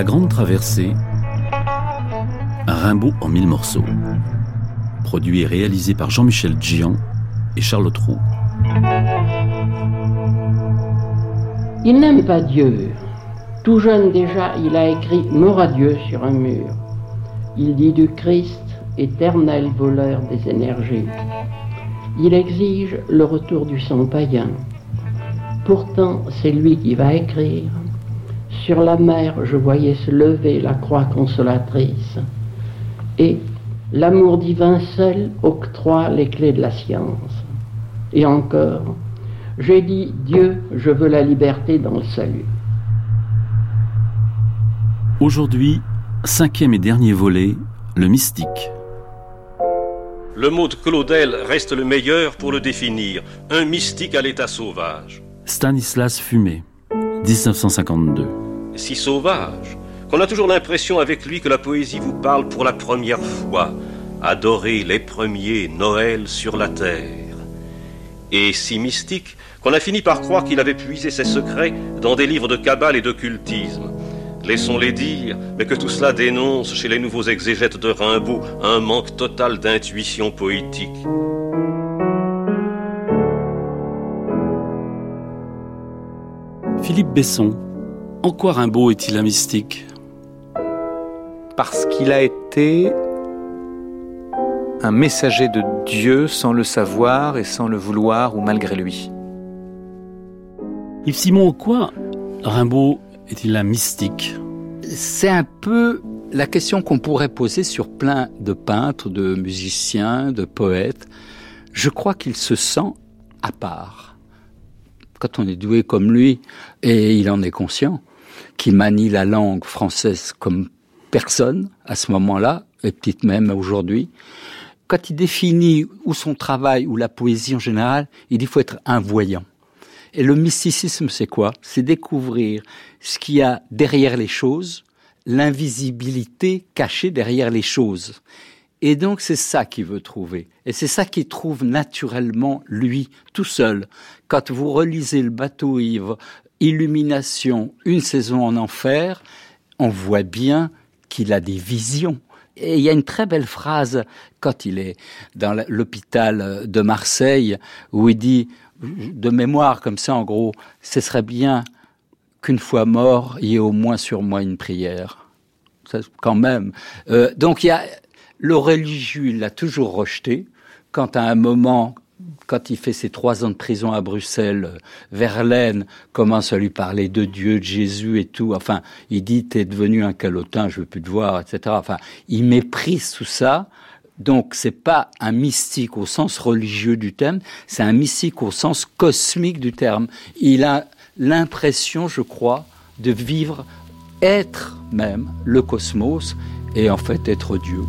La Grande Traversée, Rimbaud en mille morceaux. Produit et réalisé par Jean-Michel Gian et Charlotte Roux. Il n'aime pas Dieu. Tout jeune déjà, il a écrit Mort à Dieu sur un mur. Il dit du Christ, éternel voleur des énergies. Il exige le retour du sang païen. Pourtant, c'est lui qui va écrire sur la mer, je voyais se lever la croix consolatrice. Et l'amour divin seul octroie les clés de la science. Et encore, j'ai dit, Dieu, je veux la liberté dans le salut. Aujourd'hui, cinquième et dernier volet, le mystique. Le mot de Claudel reste le meilleur pour le définir, un mystique à l'état sauvage. Stanislas Fumé, 1952 si sauvage, qu'on a toujours l'impression avec lui que la poésie vous parle pour la première fois, adorer les premiers Noël sur la terre. Et si mystique qu'on a fini par croire qu'il avait puisé ses secrets dans des livres de cabale et d'occultisme. Laissons-les dire, mais que tout cela dénonce chez les nouveaux exégètes de Rimbaud un manque total d'intuition poétique. Philippe Besson en quoi Rimbaud est-il un mystique? Parce qu'il a été un messager de Dieu sans le savoir et sans le vouloir ou malgré lui. Yves Simon, en quoi Rimbaud est-il un mystique? C'est un peu la question qu'on pourrait poser sur plein de peintres, de musiciens, de poètes. Je crois qu'il se sent à part. Quand on est doué comme lui, et il en est conscient, qui manie la langue française comme personne à ce moment-là, et peut-être même aujourd'hui. Quand il définit ou son travail ou la poésie en général, il dit faut être un voyant. Et le mysticisme, c'est quoi? C'est découvrir ce qu'il y a derrière les choses, l'invisibilité cachée derrière les choses. Et donc c'est ça qu'il veut trouver. Et c'est ça qu'il trouve naturellement lui, tout seul. Quand vous relisez le bateau ivre Illumination, une saison en enfer, on voit bien qu'il a des visions. Et il y a une très belle phrase quand il est dans l'hôpital de Marseille où il dit, de mémoire comme ça en gros, ce serait bien qu'une fois mort, il y ait au moins sur moi une prière. quand même. Euh, donc il y a le religieux, il l'a toujours rejeté. Quand à un moment, quand il fait ses trois ans de prison à Bruxelles, Verlaine commence à lui parler de Dieu, de Jésus et tout. Enfin, il dit t'es devenu un calotin, je veux plus te voir, etc. Enfin, il méprise tout ça. Donc, c'est pas un mystique au sens religieux du terme, c'est un mystique au sens cosmique du terme. Il a l'impression, je crois, de vivre, être même le cosmos et en fait être Dieu.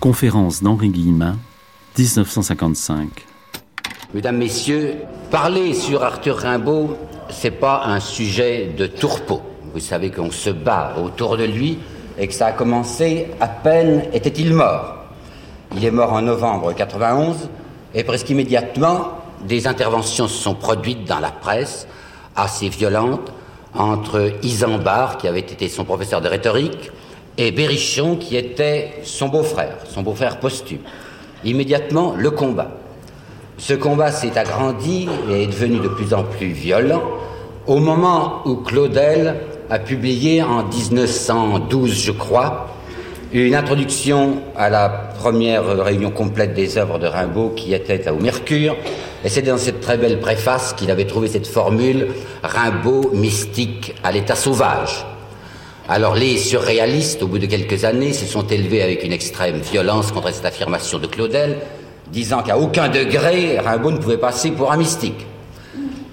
Conférence d'Henri Guillemin, 1955. Mesdames, Messieurs, parler sur Arthur Rimbaud, c'est pas un sujet de tourpeau. Vous savez qu'on se bat autour de lui et que ça a commencé à peine était-il mort. Il est mort en novembre 91 et presque immédiatement, des interventions se sont produites dans la presse assez violentes entre Isambard, qui avait été son professeur de rhétorique, et Berrichon qui était son beau-frère, son beau-frère posthume. Immédiatement, le combat. Ce combat s'est agrandi et est devenu de plus en plus violent au moment où Claudel a publié en 1912, je crois, une introduction à la première réunion complète des œuvres de Rimbaud qui était au Mercure. Et c'est dans cette très belle préface qu'il avait trouvé cette formule Rimbaud mystique à l'état sauvage. Alors les surréalistes, au bout de quelques années, se sont élevés avec une extrême violence contre cette affirmation de Claudel, disant qu'à aucun degré, Rimbaud ne pouvait passer pour un mystique.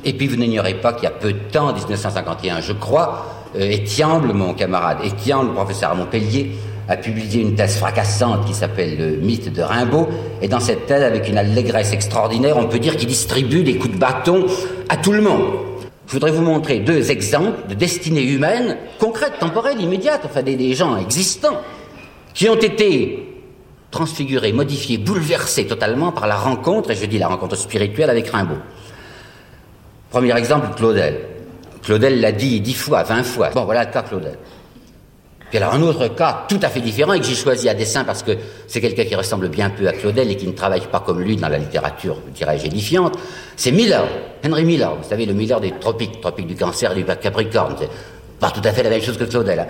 Et puis vous n'ignorez pas qu'il y a peu de temps, en 1951 je crois, euh, Étiamble, mon camarade Étiamble, professeur à Montpellier, a publié une thèse fracassante qui s'appelle Le mythe de Rimbaud. Et dans cette thèse, avec une allégresse extraordinaire, on peut dire qu'il distribue des coups de bâton à tout le monde. Je voudrais vous montrer deux exemples de destinées humaines, concrètes, temporelles, immédiates, enfin des, gens existants, qui ont été transfiguré, modifié, bouleversé totalement par la rencontre, et je dis la rencontre spirituelle avec Rimbaud. Premier exemple, Claudel. Claudel l'a dit dix fois, vingt fois. Bon, voilà le cas Claudel. Puis alors un autre cas tout à fait différent et que j'ai choisi à dessein parce que c'est quelqu'un qui ressemble bien peu à Claudel et qui ne travaille pas comme lui dans la littérature, dirais-je, édifiante, c'est Miller, Henry Miller. Vous savez, le Miller des tropiques, tropiques du cancer et du Capricorne. C'est pas tout à fait la même chose que Claudel. Hein.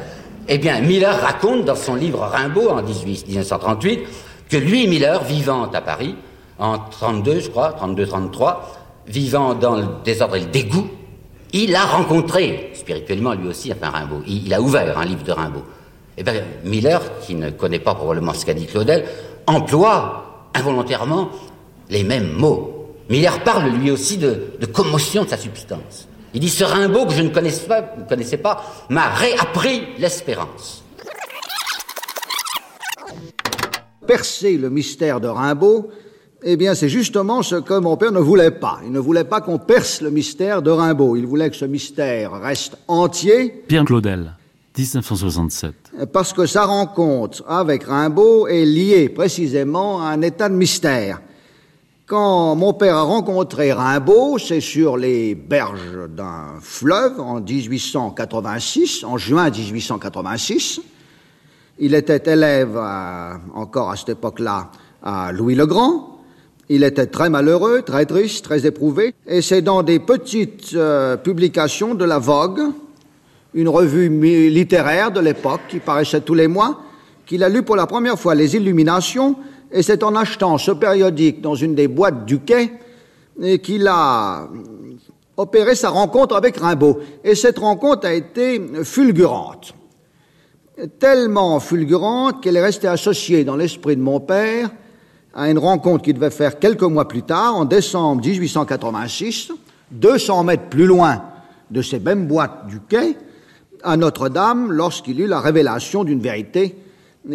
Eh bien, Miller raconte dans son livre Rimbaud en 1938 que lui, Miller, vivant à Paris, en 32, je crois, 32-33, vivant dans le désordre et le dégoût, il a rencontré, spirituellement lui aussi, enfin Rimbaud, il, a ouvert un livre de Rimbaud. Et eh bien, Miller, qui ne connaît pas probablement ce qu'a dit Claudel, emploie involontairement les mêmes mots. Miller parle lui aussi de, commotion de sa substance. Il dit ce Rimbaud que je ne pas, ne connaissais pas m'a réappris l'espérance. Percer le mystère de Rimbaud, eh bien, c'est justement ce que mon père ne voulait pas. Il ne voulait pas qu'on perce le mystère de Rimbaud. Il voulait que ce mystère reste entier. Pierre Claudel, 1967. Parce que sa rencontre avec Rimbaud est liée précisément à un état de mystère. Quand mon père a rencontré Rimbaud, c'est sur les berges d'un fleuve en 1886, en juin 1886. Il était élève encore à cette époque-là à Louis le Grand. Il était très malheureux, très triste, très éprouvé, et c'est dans des petites euh, publications de la Vogue, une revue littéraire de l'époque qui paraissait tous les mois, qu'il a lu pour la première fois les Illuminations, et c'est en achetant ce périodique dans une des boîtes du quai qu'il a opéré sa rencontre avec Rimbaud. Et cette rencontre a été fulgurante, tellement fulgurante qu'elle est restée associée dans l'esprit de mon père à une rencontre qui devait faire quelques mois plus tard, en décembre 1886, 200 mètres plus loin de ces mêmes boîtes du quai, à Notre-Dame, lorsqu'il eut la révélation d'une vérité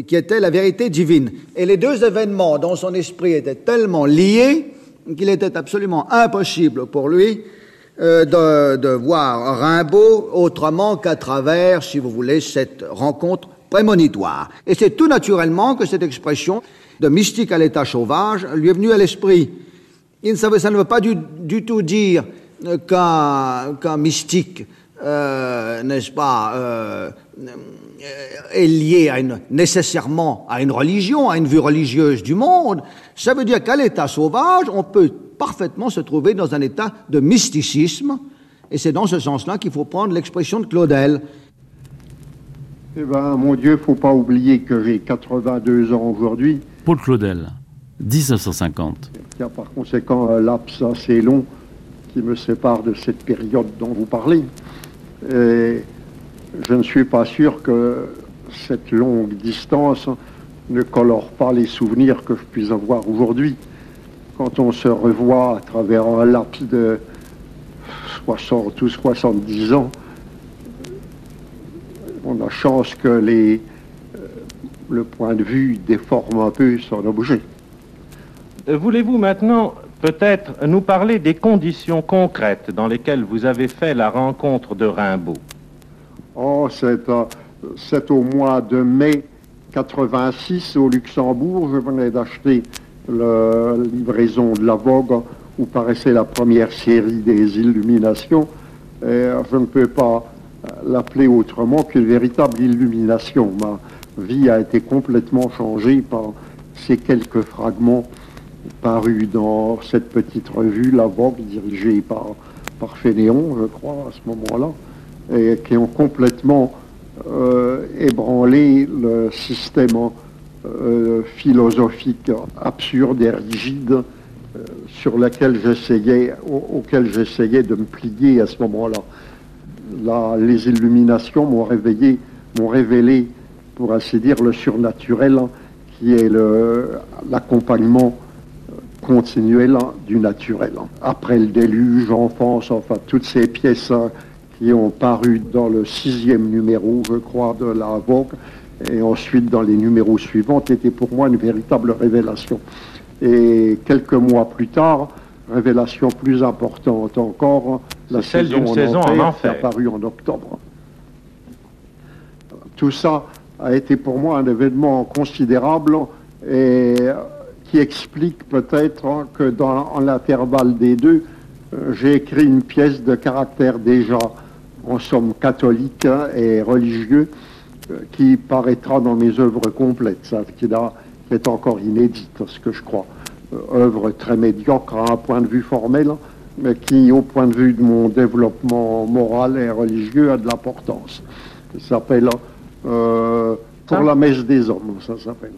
qui était la vérité divine. Et les deux événements dont son esprit était tellement liés qu'il était absolument impossible pour lui euh, de, de, voir Rimbaud autrement qu'à travers, si vous voulez, cette rencontre prémonitoire. Et c'est tout naturellement que cette expression de mystique à l'état sauvage lui est venu à l'esprit. Ça ne veut pas du, tout dire qu'un mystique, euh, n'est-ce pas, euh, est lié nécessairement à une religion, à une vue religieuse du monde. Ça veut dire qu'à l'état sauvage, on peut parfaitement se trouver dans un état de mysticisme, et c'est dans ce sens-là qu'il faut prendre l'expression de Claudel. Eh bien, mon Dieu, faut pas oublier que j'ai 82 ans aujourd'hui Paul Claudel, 1950. Il y a par conséquent un laps assez long qui me sépare de cette période dont vous parlez. Et je ne suis pas sûr que cette longue distance ne colore pas les souvenirs que je puis avoir aujourd'hui. Quand on se revoit à travers un laps de 60 ou 70 ans, on a chance que les, le point de vue déforme un peu son objet. Euh, voulez-vous maintenant peut-être nous parler des conditions concrètes dans lesquelles vous avez fait la rencontre de Rimbaud? Oh, c'est au mois de mai 86 au Luxembourg. Je venais d'acheter la livraison de la Vogue où paraissait la première série des Illuminations. Et je ne peux pas l'appeler autrement qu'une véritable illumination vie a été complètement changée par ces quelques fragments parus dans cette petite revue, La Vogue, dirigée par, par Fénéon, je crois, à ce moment-là, et qui ont complètement euh, ébranlé le système euh, philosophique absurde et rigide euh, sur lequel j'essayais, auquel j'essayais de me plier à ce moment-là. Là, les illuminations m'ont réveillé, m'ont révélé pour ainsi dire, le surnaturel, hein, qui est l'accompagnement euh, continuel hein, du naturel. Hein. Après le déluge, enfance, enfin, toutes ces pièces qui ont paru dans le sixième numéro, je crois, de la Vogue, et ensuite dans les numéros suivants, étaient pour moi une véritable révélation. Et quelques mois plus tard, révélation plus importante encore, la saison, en, saison enfer, en enfer, apparue en octobre. Tout ça a été pour moi un événement considérable et qui explique peut-être que dans l'intervalle des deux, euh, j'ai écrit une pièce de caractère déjà, en somme, catholique et religieux, euh, qui paraîtra dans mes œuvres complètes, qui, est encore inédite, ce que je crois. Euh, œuvre très médiocre à un point de vue formel, mais qui, au point de vue de mon développement moral et religieux, a de l'importance. Ça s'appelle Pour la messe des hommes, ça s'appelle.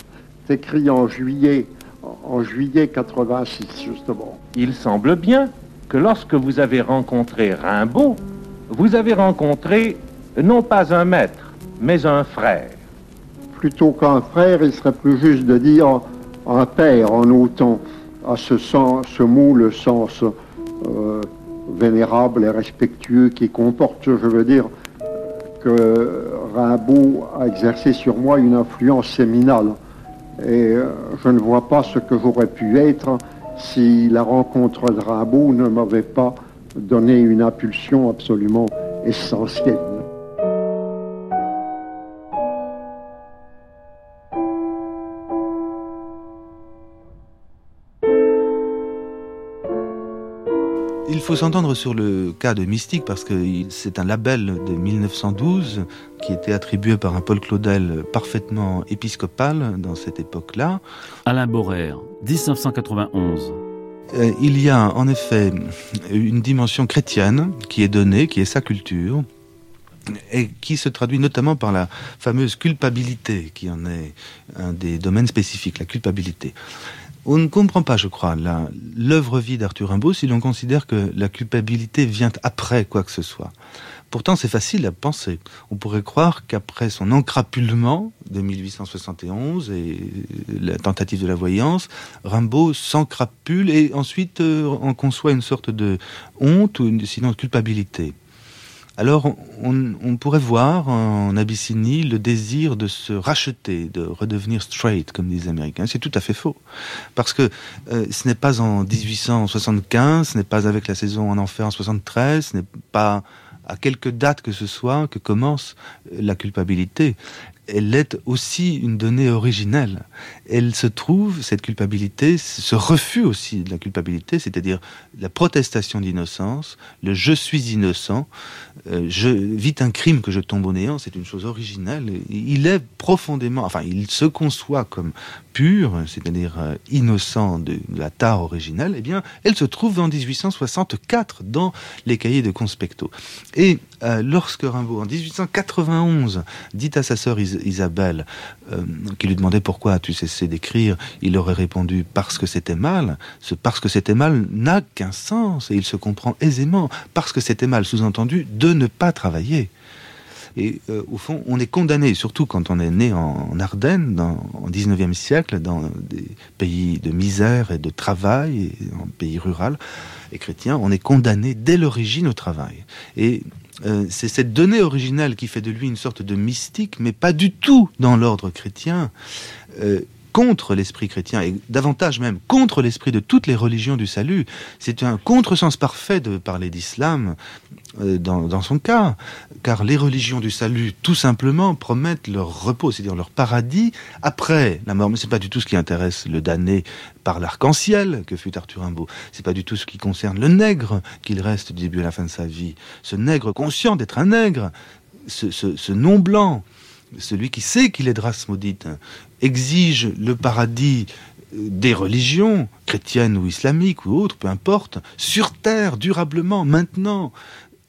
C'est écrit en juillet, en juillet 86, justement. Il semble bien que lorsque vous avez rencontré Rimbaud, vous avez rencontré non pas un maître, mais un frère. Plutôt qu'un frère, il serait plus juste de dire un père en autant à ce, sens, ce mot le sens euh, vénérable et respectueux qui comporte, je veux dire, que Rimbaud a exercé sur moi une influence séminale. Et euh, je ne vois pas ce que j'aurais pu être si la rencontre de Rimbaud ne m'avait pas donné une impulsion absolument essentielle. Faut s'entendre sur le cas de Mystique parce que c'est un label de 1912 qui était attribué par un Paul Claudel parfaitement épiscopal dans cette époque-là. Alain Borer, 1991. Euh, il y a en effet une dimension chrétienne qui est donnée, qui est sa culture, et qui se traduit notamment par la fameuse culpabilité, qui en est un des domaines spécifiques, la culpabilité. On ne comprend pas, je crois, l'œuvre vie d'Arthur Rimbaud si l'on considère que la culpabilité vient après quoi que ce soit. Pourtant, c'est facile à penser. On pourrait croire qu'après son encrapulement de 1871 et la tentative de la voyance, Rimbaud s'encrapule et ensuite euh, en conçoit une sorte de honte ou une, sinon de culpabilité. Alors, on, pourrait voir en Abyssinie le désir de se racheter, de redevenir straight, comme disent les Américains. C'est tout à fait faux. Parce que euh, ce n'est pas en 1875, ce n'est pas avec la saison en enfer en 73, ce n'est pas à quelque date que ce soit que commence la culpabilité. Elle est aussi une donnée originelle. Elle se trouve, cette culpabilité, ce refus aussi de la culpabilité, c'est-à-dire la protestation d'innocence, le je suis innocent, euh, je vis un crime que je tombe au néant, c'est une chose originelle. Il est profondément, enfin, il se conçoit comme pur, c'est-à-dire euh, innocent de, la tare originelle, eh bien, elle se trouve en 1864 dans les cahiers de Conspecto. Et euh, lorsque Rimbaud, en 1891, dit à sa sœur Isabelle, euh, qui lui demandait pourquoi as-tu cessé d'écrire, il aurait répondu parce que c'était mal. Ce parce que c'était mal n'a qu'un sens et il se comprend aisément. Parce que c'était mal, sous-entendu, de ne pas travailler. Et euh, au fond, on est condamné, surtout quand on est né en, Ardennes, en 19e siècle, dans des pays de misère et de travail, en pays rural et chrétien, on est condamné dès l'origine au travail. Et euh, c'est cette donnée originale qui fait de lui une sorte de mystique, mais pas du tout dans l'ordre chrétien. Euh, contre l'esprit chrétien et davantage même contre l'esprit de toutes les religions du salut. C'est un contresens parfait de parler d'islam euh, dans, son cas, car les religions du salut, tout simplement, promettent leur repos, c'est-à-dire leur paradis après la mort. Mais c'est pas du tout ce qui intéresse le damné par l'arc-en-ciel que fut Arthur Rimbaud. C'est pas du tout ce qui concerne le nègre qu'il reste du début à la fin de sa vie. Ce nègre conscient d'être un nègre, ce, ce non blanc, celui qui sait qu'il est race maudite, exige le paradis des religions, chrétiennes ou islamiques ou autres, peu importe, sur terre, durablement, maintenant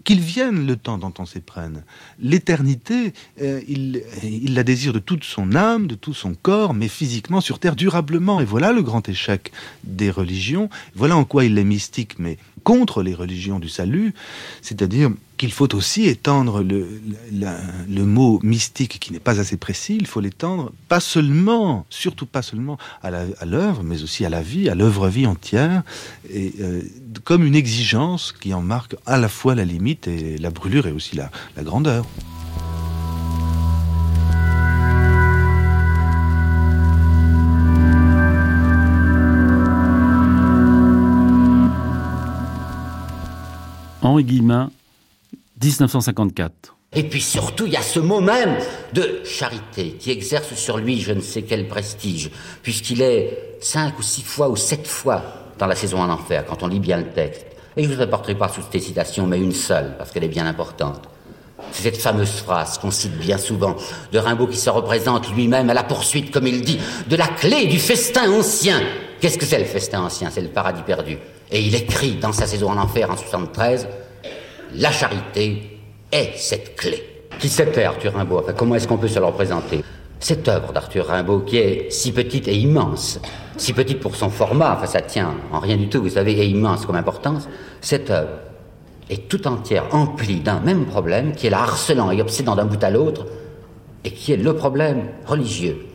qu'il vienne le temps dont on s'éprenne. L'éternité, euh, il, il, la désire de toute son âme, de tout son corps, mais physiquement sur Terre durablement. Et voilà le grand échec des religions. Voilà en quoi il est mystique, mais contre les religions du salut, c'est-à-dire qu'il faut aussi étendre le, le, mot mystique qui n'est pas assez précis, il faut l'étendre pas seulement, surtout pas seulement à l'œuvre, mais aussi à la vie, à l'œuvre-vie entière, et euh, comme une exigence qui en marque à la fois la limite et la brûlure et aussi la, la grandeur. Henri Guillemin, 1954. Et puis surtout, il y a ce mot même de charité qui exerce sur lui je ne sais quel prestige, puisqu'il est cinq ou six fois ou sept fois dans la saison en enfer, quand on lit bien le texte. Et je ne vous apporterai pas toutes ces citations, mais une seule, parce qu'elle est bien importante. C'est cette fameuse phrase qu'on cite bien souvent de Rimbaud qui se représente lui-même à la poursuite, comme il dit, de la clé du festin ancien. Qu'est-ce que c'est le festin ancien? C'est le paradis perdu. Et il écrit dans sa saison en enfer en 73, La charité est cette clé. Qui c'était Arthur Rimbaud? Comment est-ce qu'on peut se le représenter? Cette œuvre d'Arthur Rimbaud qui est si petite et immense, si petite pour son format, enfin ça tient en rien du tout, vous savez, et immense comme importance, cette œuvre est tout entière emplie d'un même problème qui est la harcelant et obsédant d'un bout à l'autre, et qui est le problème religieux.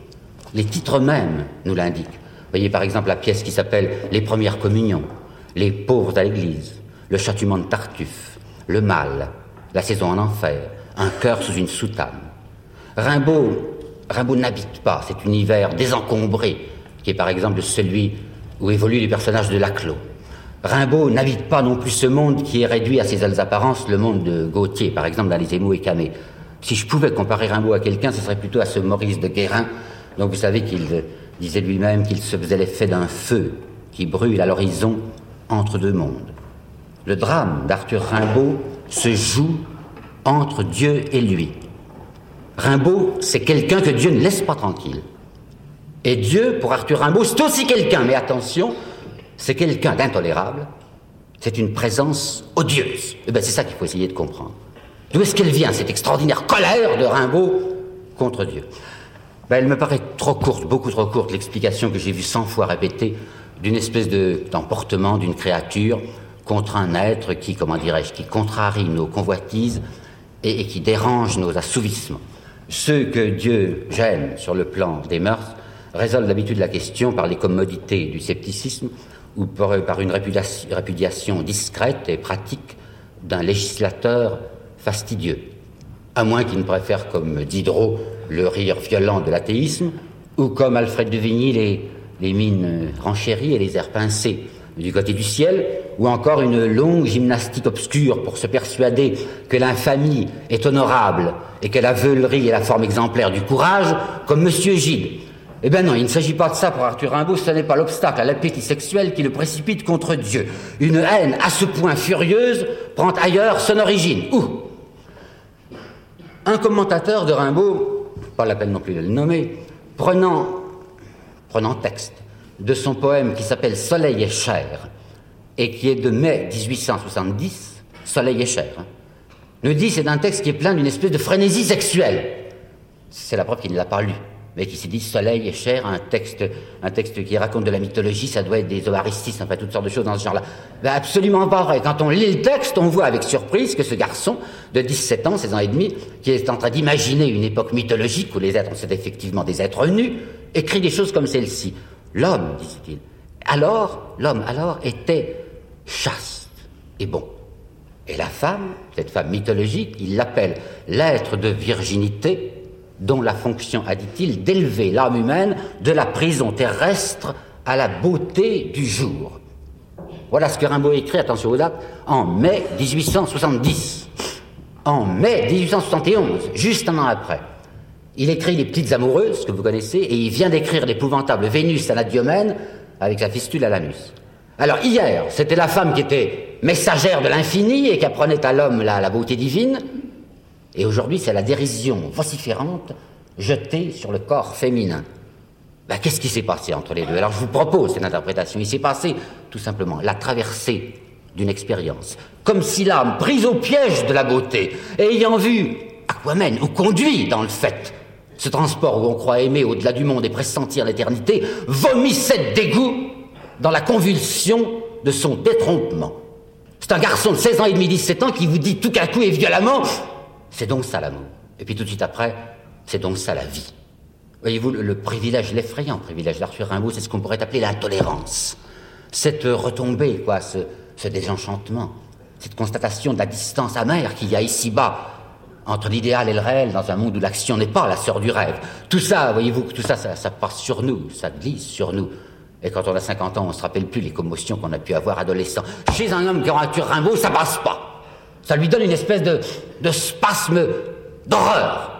Les titres mêmes nous l'indiquent. Voyez par exemple la pièce qui s'appelle Les premières communions, Les pauvres à l'église, Le châtiment de Tartuffe, Le mal, La saison en enfer, Un cœur sous une soutane. Rimbaud, Rimbaud n'habite pas cet univers désencombré qui est par exemple celui où évoluent les personnages de Laclos. Rimbaud n'habite pas non plus ce monde qui est réduit à ses seules apparences, le monde de Gauthier, par exemple, dans Les Émaux et Camé. Si je pouvais comparer Rimbaud à quelqu'un, ce serait plutôt à ce Maurice de Guérin, dont vous savez qu'il disait lui-même qu'il se faisait l'effet d'un feu qui brûle à l'horizon entre deux mondes. Le drame d'Arthur Rimbaud se joue entre Dieu et lui. Rimbaud, c'est quelqu'un que Dieu ne laisse pas tranquille. Et Dieu, pour Arthur Rimbaud, c'est aussi quelqu'un, mais attention, c'est quelqu'un d'intolérable, c'est une présence odieuse. Et eh bien c'est ça qu'il faut essayer de comprendre. D'où est-ce qu'elle vient, cette extraordinaire colère de Rimbaud contre Dieu? Ben, Elle me paraît trop courte, beaucoup trop courte, l'explication que j'ai vue cent fois répétée d'une espèce d'emportement d'une créature contre un être qui, comment dirais-je, qui contrarie nos convoitises et, qui dérange nos assouvissements. Ceux que Dieu gêne sur le plan des mœurs résolvent d'habitude la question par les commodités du scepticisme ou par une répudiation discrète et pratique d'un législateur fastidieux, à moins qu'il ne préfère, comme Diderot, le rire violent de l'athéisme, ou comme Alfred de Vigny, les mines renchéries et les airs pincés du côté du ciel, ou encore une longue gymnastique obscure pour se persuader que l'infamie est honorable et que la veulerie est la forme exemplaire du courage, comme Monsieur Gide, eh bien non, il ne s'agit pas de ça pour Arthur Rimbaud, ce n'est pas l'obstacle à l'appétit sexuel qui le précipite contre Dieu. Une haine à ce point furieuse prend ailleurs son origine. Où? Un commentateur de Rimbaud, pas la peine non plus de le nommer, prenant, prenant texte de son poème qui s'appelle Soleil et chair, et qui est de mai 1870, Soleil et hein, nous dit c'est un texte qui est plein d'une espèce de frénésie sexuelle. C'est la preuve qu'il ne l'a pas lu mais qui s'est dit soleil est cher, un texte, un texte qui raconte de la mythologie, ça doit être des ovaristis, enfin toutes sortes de choses dans ce genre-là. Ben absolument pas vrai. Quand on lit le texte, on voit avec surprise que ce garçon de 17 ans, 16 ans et demi, qui est en train d'imaginer une époque mythologique où les êtres sont effectivement des êtres nus, écrit des choses comme celle-ci. L'homme, dit-il, alors, l'homme alors était chaste et bon. Et la femme, cette femme mythologique, il l'appelle l'être de virginité, dont la fonction, a dit-il, d'élever l'âme humaine de la prison terrestre à la beauté du jour. Voilà ce que Rimbaud écrit, attention aux dates, en mai 1870. En mai 1871, juste un an après. Il écrit Les Petites Amoureuses, que vous connaissez, et il vient d'écrire l'épouvantable Vénus à diomène avec la fistule à l'anus. Alors hier, c'était la femme qui était messagère de l'infini et qui apprenait à l'homme la beauté divine. Et aujourd'hui, c'est la dérision vociférante jetée sur le corps féminin. Ben, Qu'est-ce qui s'est passé entre les deux? Alors je vous propose cette interprétation. Il s'est passé tout simplement la traversée d'une expérience. Comme si l'âme, prise au piège de la beauté, ayant vu à quoi mène ou conduit dans le fait ce transport où on croit aimer au-delà du monde et pressentir l'éternité, vomissait dégoût dans la convulsion de son détrompement. C'est un garçon de 16 ans et demi, 17 ans qui vous dit tout à coup et violemment c'est donc ça l'amour. Et puis tout de suite après, c'est donc ça la vie. Voyez-vous, le, privilège, l'effrayant privilège d'Arthur Rimbaud, c'est ce qu'on pourrait appeler l'intolérance. Cette retombée, quoi, ce, désenchantement, cette constatation de la distance amère qu'il y a ici-bas entre l'idéal et le réel dans un monde où l'action n'est pas la sœur du rêve. Tout ça, voyez-vous, tout ça, ça, passe sur nous, ça glisse sur nous. Et quand on a 50 ans, on se rappelle plus les commotions qu'on a pu avoir adolescent. Chez un homme qui Arthur Rimbaud, ça passe pas. Ça lui donne une espèce de, de spasme d'horreur.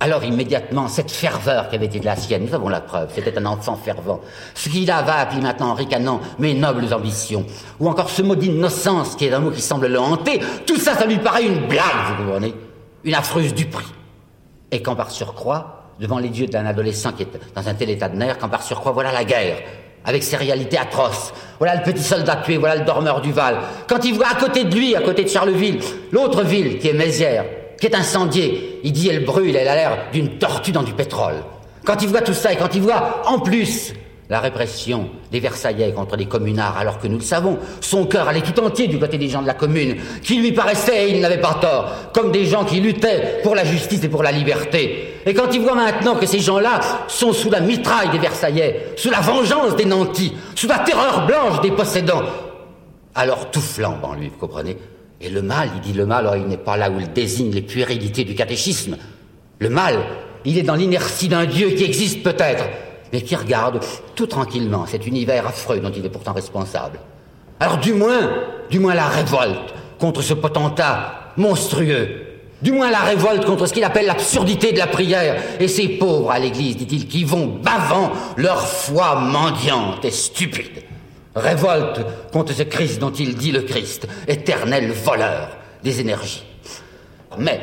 Alors immédiatement, cette ferveur qui avait été de la sienne, nous avons la preuve, c'était un enfant fervent. Ce qu'il a va maintenant en ricanant mes nobles ambitions, ou encore ce mot d'innocence qui est un mot qui semble le hanter, tout ça, ça lui paraît une blague, vous comprenez Une affreuse duperie. Et quand par surcroît, devant les yeux d'un adolescent qui est dans un tel état de nerfs, quand par surcroît, voilà la guerre, avec ses réalités atroces. Voilà le petit soldat tué, voilà le dormeur du Val. Quand il voit à côté de lui, à côté de Charleville, l'autre ville qui est Mézières, qui est incendiée, il dit elle brûle, elle a l'air d'une tortue dans du pétrole. Quand il voit tout ça et quand il voit en plus la répression des Versaillais contre les communards, alors que nous le savons, son cœur allait tout entier du côté des gens de la commune, qui lui paraissaient, et il n'avait pas tort, comme des gens qui luttaient pour la justice et pour la liberté. Et quand il voit maintenant que ces gens-là sont sous la mitraille des Versaillais, sous la vengeance des nantis, sous la terreur blanche des possédants, alors tout flambe en lui, vous comprenez? Et le mal, il dit le mal, alors il n'est pas là où il désigne les puérilités du catéchisme. Le mal, il est dans l'inertie d'un Dieu qui existe peut-être, mais qui regarde tout tranquillement cet univers affreux dont il est pourtant responsable. Alors du moins, du moins la révolte contre ce potentat monstrueux, du moins la révolte contre ce qu'il appelle l'absurdité de la prière, et ces pauvres à l'église, dit-il, qui vont bavant leur foi mendiante et stupide. Révolte contre ce Christ dont il dit le Christ, éternel voleur des énergies. Mais,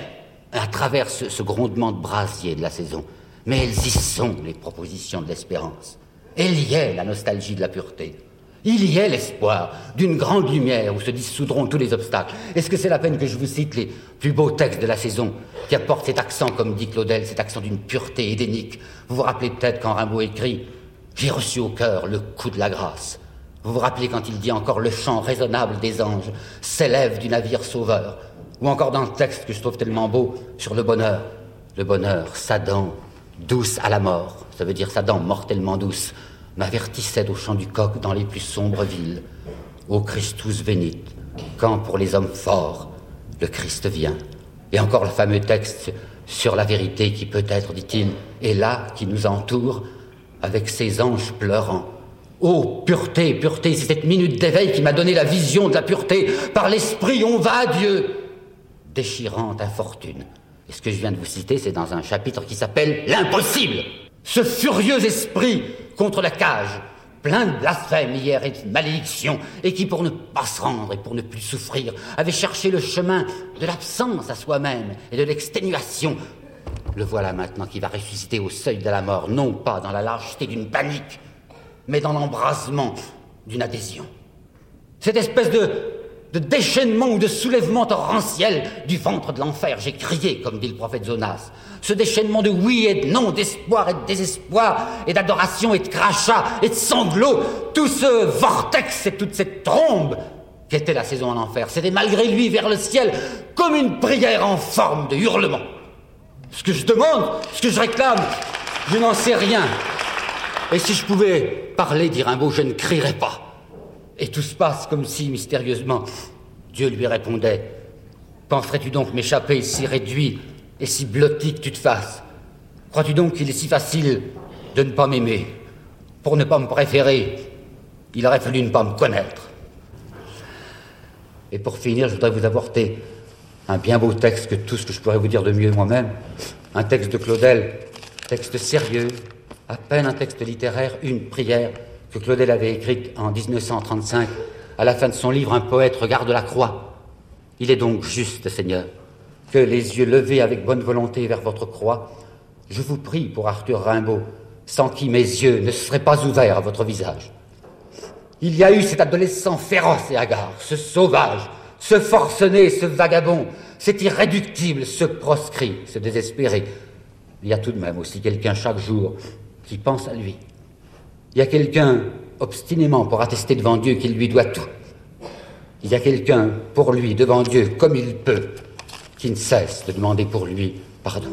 à travers ce, grondement de brasier de la saison, mais elles y sont, les propositions de l'espérance. Elle y est, la nostalgie de la pureté. Il y est l'espoir d'une grande lumière où se dissoudront tous les obstacles. Est-ce que c'est la peine que je vous cite les plus beaux textes de la saison qui apportent cet accent, comme dit Claudel, cet accent d'une pureté édénique? Vous vous rappelez peut-être quand Rimbaud écrit J'ai reçu au cœur le coup de la grâce. Vous vous rappelez quand il dit encore le chant raisonnable des anges s'élève du navire sauveur Ou encore dans le texte que je trouve tellement beau sur le bonheur. Le bonheur, s'adant douce à la mort, ça veut dire sa dent mortellement douce, m'avertissait au chant du coq dans les plus sombres villes. Ô Christus venit, quand pour les hommes forts, le Christ vient. Et encore le fameux texte sur la vérité qui peut-être, dit-il, est là, qui nous entoure, avec ses anges pleurant. Ô pureté, pureté, c'est cette minute d'éveil qui m'a donné la vision de la pureté. Par l'esprit, on va à Dieu. Déchirante infortune, et ce que je viens de vous citer, c'est dans un chapitre qui s'appelle L'impossible. Ce furieux esprit contre la cage, plein de blasphèmes hier et de malédictions, et qui, pour ne pas se rendre et pour ne plus souffrir, avait cherché le chemin de l'absence à soi-même et de l'exténuation. Le voilà maintenant qui va ressusciter au seuil de la mort, non pas dans la lâcheté d'une panique, mais dans l'embrasement d'une adhésion. Cette espèce de de déchaînement ou de soulèvement torrentiel du ventre de l'enfer. J'ai crié, comme dit le prophète Jonas. Ce déchaînement de oui et de non, d'espoir et de désespoir, et d'adoration et de crachats et de sanglots, tout ce vortex et toute cette trombe qu'était la saison en enfer, c'était malgré lui vers le ciel comme une prière en forme de hurlement. Ce que je demande, ce que je réclame, je n'en sais rien. Et si je pouvais parler, dire un mot, je ne crierais pas. Et tout se passe comme si, mystérieusement, Dieu lui répondait Penserais-tu donc m'échapper si réduit et si blotti que tu te fasses Crois-tu donc qu'il est si facile de ne pas m'aimer Pour ne pas me préférer, il aurait fallu ne pas me connaître. Et pour finir, je voudrais vous apporter un bien beau texte que tout ce que je pourrais vous dire de mieux moi-même. Un texte de Claudel, texte sérieux, à peine un texte littéraire, une prière que Claudel avait écrite en 1935 à la fin de son livre Un poète regarde la croix. Il est donc juste, Seigneur, que les yeux levés avec bonne volonté vers votre croix, je vous prie pour Arthur Rimbaud, sans qui mes yeux ne seraient pas ouverts à votre visage. Il y a eu cet adolescent féroce et hagard, ce sauvage, ce forcené, ce vagabond, cet irréductible, ce proscrit, ce désespéré. Il y a tout de même aussi quelqu'un chaque jour qui pense à lui, il y a quelqu'un obstinément pour attester devant Dieu qu'il lui doit tout. Il y a quelqu'un pour lui devant Dieu comme il peut, qui ne cesse de demander pour lui pardon.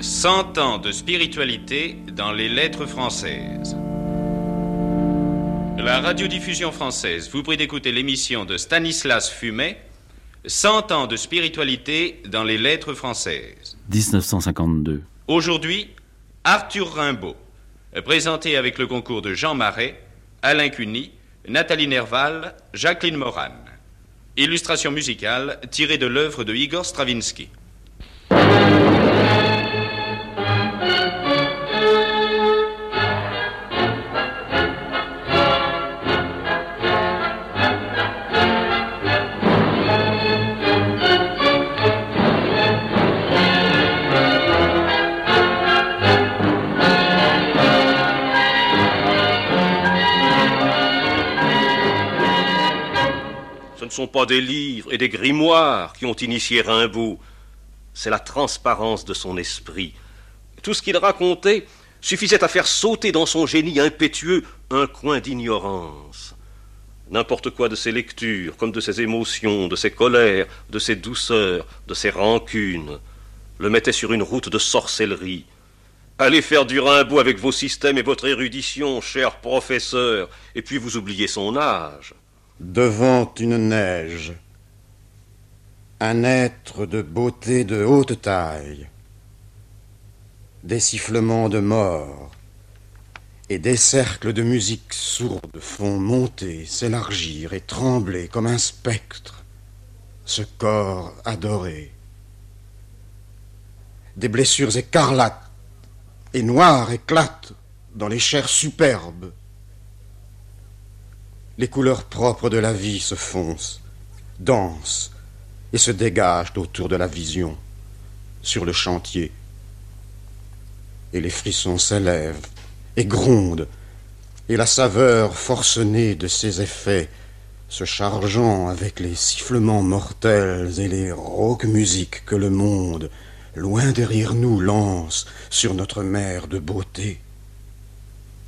Cent ans de spiritualité dans les lettres françaises. La radiodiffusion française vous prie d'écouter l'émission de Stanislas Fumet 100 ans de spiritualité dans les lettres françaises. 1952. Aujourd'hui, Arthur Rimbaud. présenté avec le concours de Jean Marais, Alain Cuny, Nathalie Nerval, Jacqueline Moran. Illustration musicale tirée de l'œuvre de Igor Stravinsky. Sont pas des livres et des grimoires qui ont initié Rimbaud, c'est la transparence de son esprit. Tout ce qu'il racontait suffisait à faire sauter dans son génie impétueux un coin d'ignorance. N'importe quoi de ses lectures, comme de ses émotions, de ses colères, de ses douceurs, de ses rancunes, le mettait sur une route de sorcellerie. Allez faire du Rimbaud avec vos systèmes et votre érudition, cher professeur, et puis vous oubliez son âge. Devant une neige, un être de beauté de haute taille, des sifflements de mort et des cercles de musique sourde font monter, s'élargir et trembler comme un spectre ce corps adoré. Des blessures écarlates et noires éclatent dans les chairs superbes les couleurs propres de la vie se foncent, dansent et se dégagent autour de la vision, sur le chantier. Et les frissons s'élèvent et grondent, et la saveur forcenée de ces effets, se chargeant avec les sifflements mortels et les rauques musiques que le monde, loin derrière nous, lance sur notre mer de beauté.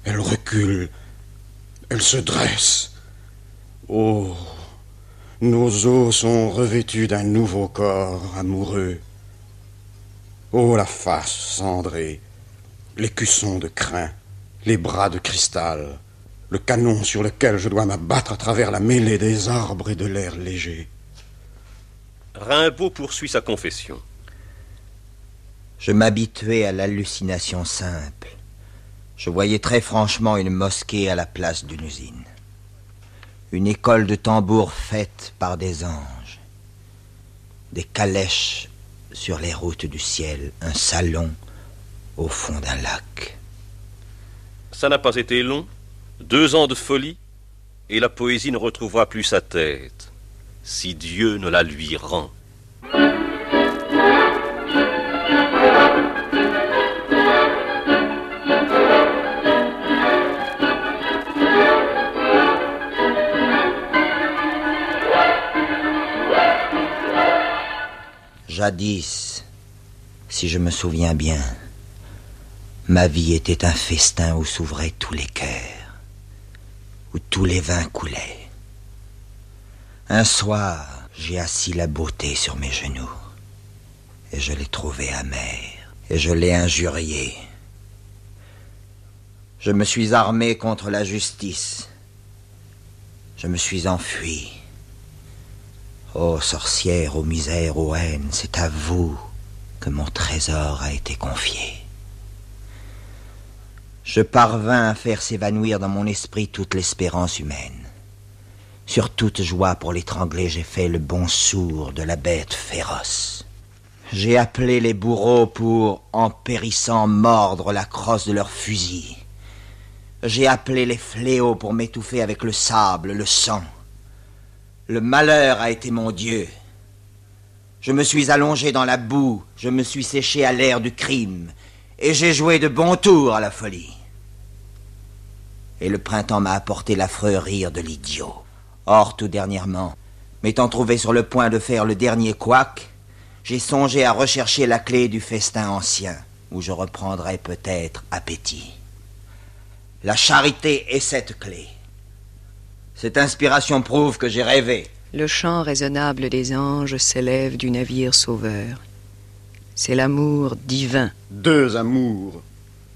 Elle recule, elle se dresse, Oh, nos os sont revêtus d'un nouveau corps amoureux. Oh, la face cendrée, l'écusson de crin, les bras de cristal, le canon sur lequel je dois m'abattre à travers la mêlée des arbres et de l'air léger. Rimbaud poursuit sa confession. Je m'habituais à l'hallucination simple. Je voyais très franchement une mosquée à la place d'une usine une école de tambours faite par des anges, des calèches sur les routes du ciel, un salon au fond d'un lac. Ça n'a pas été long, deux ans de folie, et la poésie ne retrouvera plus sa tête, si Dieu ne la lui rend. Jadis, si je me souviens bien, ma vie était un festin où s'ouvraient tous les cœurs, où tous les vins coulaient. Un soir, j'ai assis la beauté sur mes genoux, et je l'ai trouvée amère, et je l'ai injuriée. Je me suis armé contre la justice. Je me suis enfui. Ô sorcière, ô misère, ô haine, c'est à vous que mon trésor a été confié. Je parvins à faire s'évanouir dans mon esprit toute l'espérance humaine. Sur toute joie pour l'étrangler, j'ai fait le bon sourd de la bête féroce. J'ai appelé les bourreaux pour, en périssant, mordre la crosse de leurs fusils. J'ai appelé les fléaux pour m'étouffer avec le sable, le sang. Le malheur a été mon Dieu. Je me suis allongé dans la boue, je me suis séché à l'air du crime, et j'ai joué de bons tours à la folie. Et le printemps m'a apporté l'affreux rire de l'idiot. Or, tout dernièrement, m'étant trouvé sur le point de faire le dernier couac, j'ai songé à rechercher la clé du festin ancien, où je reprendrai peut-être appétit. La charité est cette clé. Cette inspiration prouve que j'ai rêvé. Le chant raisonnable des anges s'élève du navire sauveur. C'est l'amour divin. Deux amours.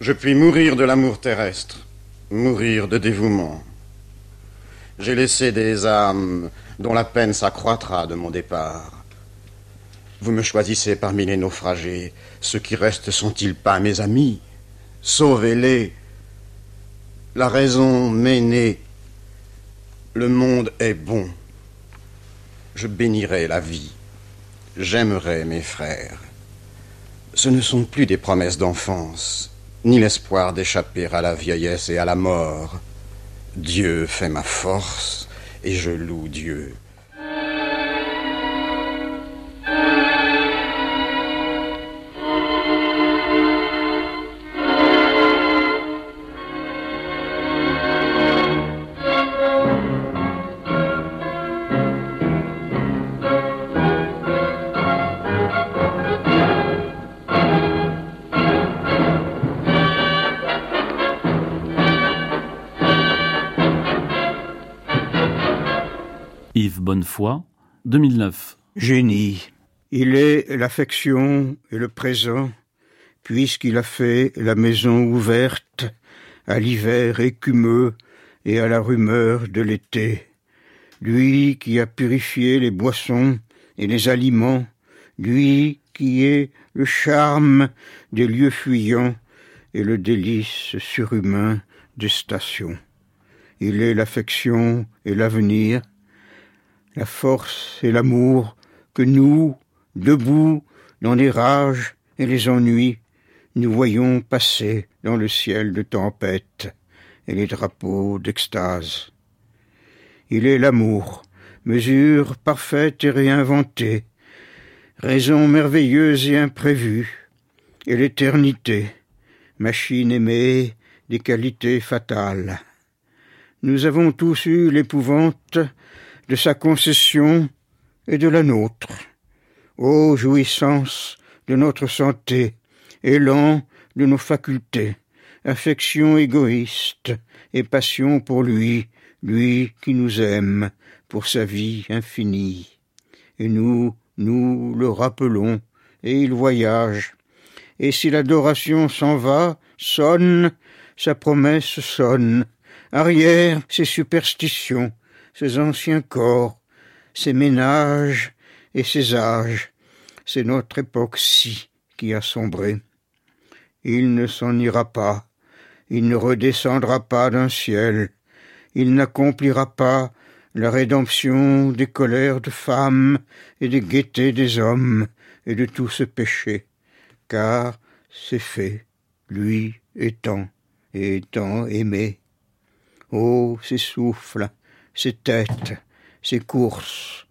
Je puis mourir de l'amour terrestre, mourir de dévouement. J'ai laissé des âmes dont la peine s'accroîtra de mon départ. Vous me choisissez parmi les naufragés. Ceux qui restent sont-ils pas mes amis? Sauvez-les La raison m'est née. Le monde est bon. Je bénirai la vie. J'aimerai mes frères. Ce ne sont plus des promesses d'enfance, ni l'espoir d'échapper à la vieillesse et à la mort. Dieu fait ma force, et je loue Dieu. Yves Bonnefoy, 2009. Génie. Il est l'affection et le présent, puisqu'il a fait la maison ouverte à l'hiver écumeux et à la rumeur de l'été. Lui qui a purifié les boissons et les aliments, lui qui est le charme des lieux fuyants et le délice surhumain des stations. Il est l'affection et l'avenir, la force et l'amour que nous, debout dans les rages et les ennuis, nous voyons passer dans le ciel de tempête et les drapeaux d'extase. Il est l'amour, mesure parfaite et réinventée, raison merveilleuse et imprévue, et l'éternité, machine aimée des qualités fatales. Nous avons tous eu l'épouvante de sa concession et de la nôtre. Ô jouissance de notre santé, élan de nos facultés, affection égoïste et passion pour lui, lui qui nous aime pour sa vie infinie. Et nous, nous le rappelons, et il voyage. Et si l'adoration s'en va, sonne, sa promesse sonne, arrière ses superstitions, ses anciens corps, ses ménages et ses âges. C'est notre époque-ci qui a sombré. Il ne s'en ira pas, il ne redescendra pas d'un ciel, il n'accomplira pas la rédemption des colères de femmes et des gaietés des hommes et de tout ce péché, car c'est fait, lui étant et étant aimé. Oh, ces souffles, ces têtes, ces courses,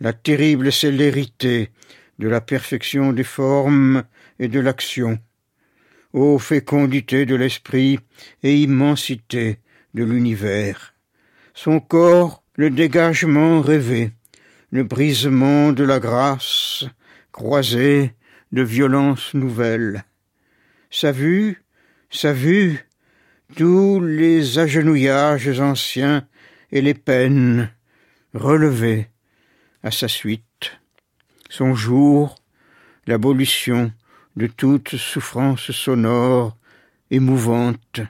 la terrible célérité de la perfection des formes et de l'action. Ô fécondité de l'esprit et immensité de l'univers. Son corps, le dégagement rêvé, le brisement de la grâce, croisé de violences nouvelles. Sa vue, sa vue, tous les agenouillages anciens et les peines relevées à sa suite. Son jour, l'abolition de toute souffrance sonore, émouvante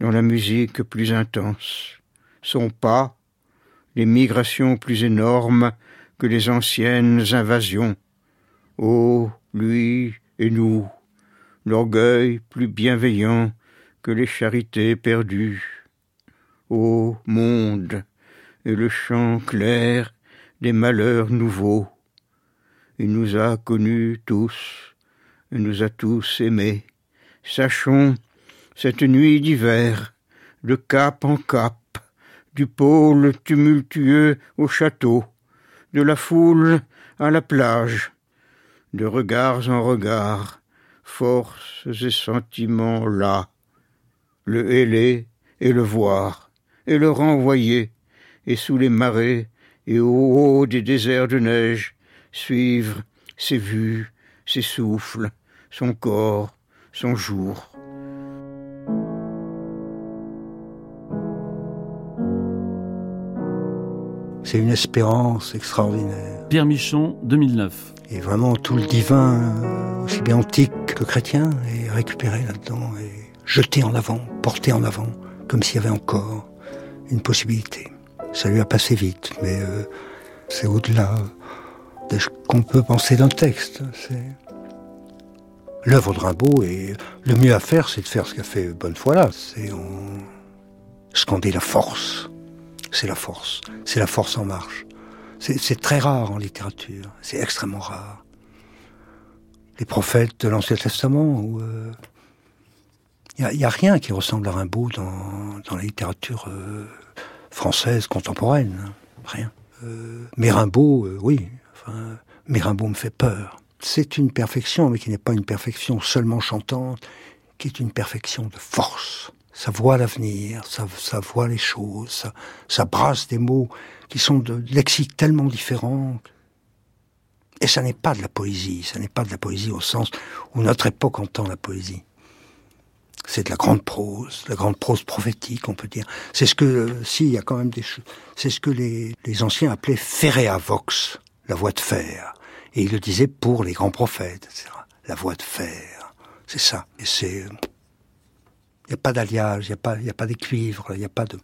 dans la musique plus intense. Son pas, les migrations plus énormes que les anciennes invasions. Ô lui et nous, l'orgueil plus bienveillant que les charités perdues. Ô monde, et le chant clair des malheurs nouveaux. Il nous a connus tous, et nous a tous aimés. Sachons, cette nuit d'hiver, de cap en cap, du pôle tumultueux au château, de la foule à la plage, de regards en regards, forces et sentiments là, le héler et le voir, et le renvoyer, et sous les marais, et au haut des déserts de neige, suivre ses vues, ses souffles, son corps, son jour. C'est une espérance extraordinaire. Pierre Michon, 2009. Et vraiment tout le divin, aussi bien antique que chrétien, est récupéré là-dedans et jeté en avant, porté en avant, comme s'il y avait encore une possibilité. Ça lui a passé vite, mais euh, c'est au-delà de ce qu'on peut penser d'un texte. L'œuvre de Rimbaud, et le mieux à faire, c'est de faire ce qu'a fait Bonnefoy là. C'est scander la force. C'est la force. C'est la force en marche. C'est très rare en littérature. C'est extrêmement rare. Les prophètes de l'Ancien Testament, il euh, n'y a, rien qui ressemble à Rimbaud dans, dans la littérature euh, française contemporaine. Hein. Rien. Euh, mais Rimbaud, oui. Enfin, mais Rimbaud me fait peur. C'est une perfection, mais qui n'est pas une perfection seulement chantante, qui est une perfection de force ça voit l'avenir, ça, voit les choses, ça, brasse des mots qui sont de lexiques tellement différents. Et ça n'est pas de la poésie, ça n'est pas de la poésie au sens où notre époque entend la poésie. C'est de la grande prose, la grande prose prophétique, on peut dire. C'est ce que, si, il y a quand même des choses, c'est ce que les, les anciens appelaient ferea vox, la voix de fer. Et ils le disaient pour les grands prophètes, etc. La voix de fer. C'est ça. Et c'est, il n'y a pas d'alliage, il n'y a pas, il a pas des cuivres, il n'y a pas de.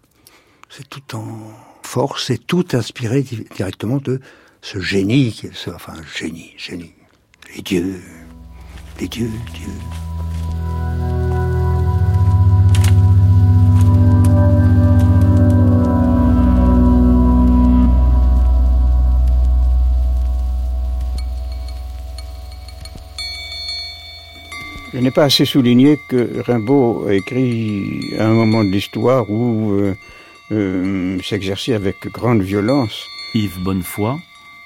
C'est tout en force, c'est tout inspiré directement de ce génie, qui est, enfin, génie, génie. Les dieux, les dieux, dieux. Je n'ai pas assez souligné que Rimbaud a écrit à un moment de l'histoire où euh, euh, s'exerçait avec grande violence. Yves Bonnefoy,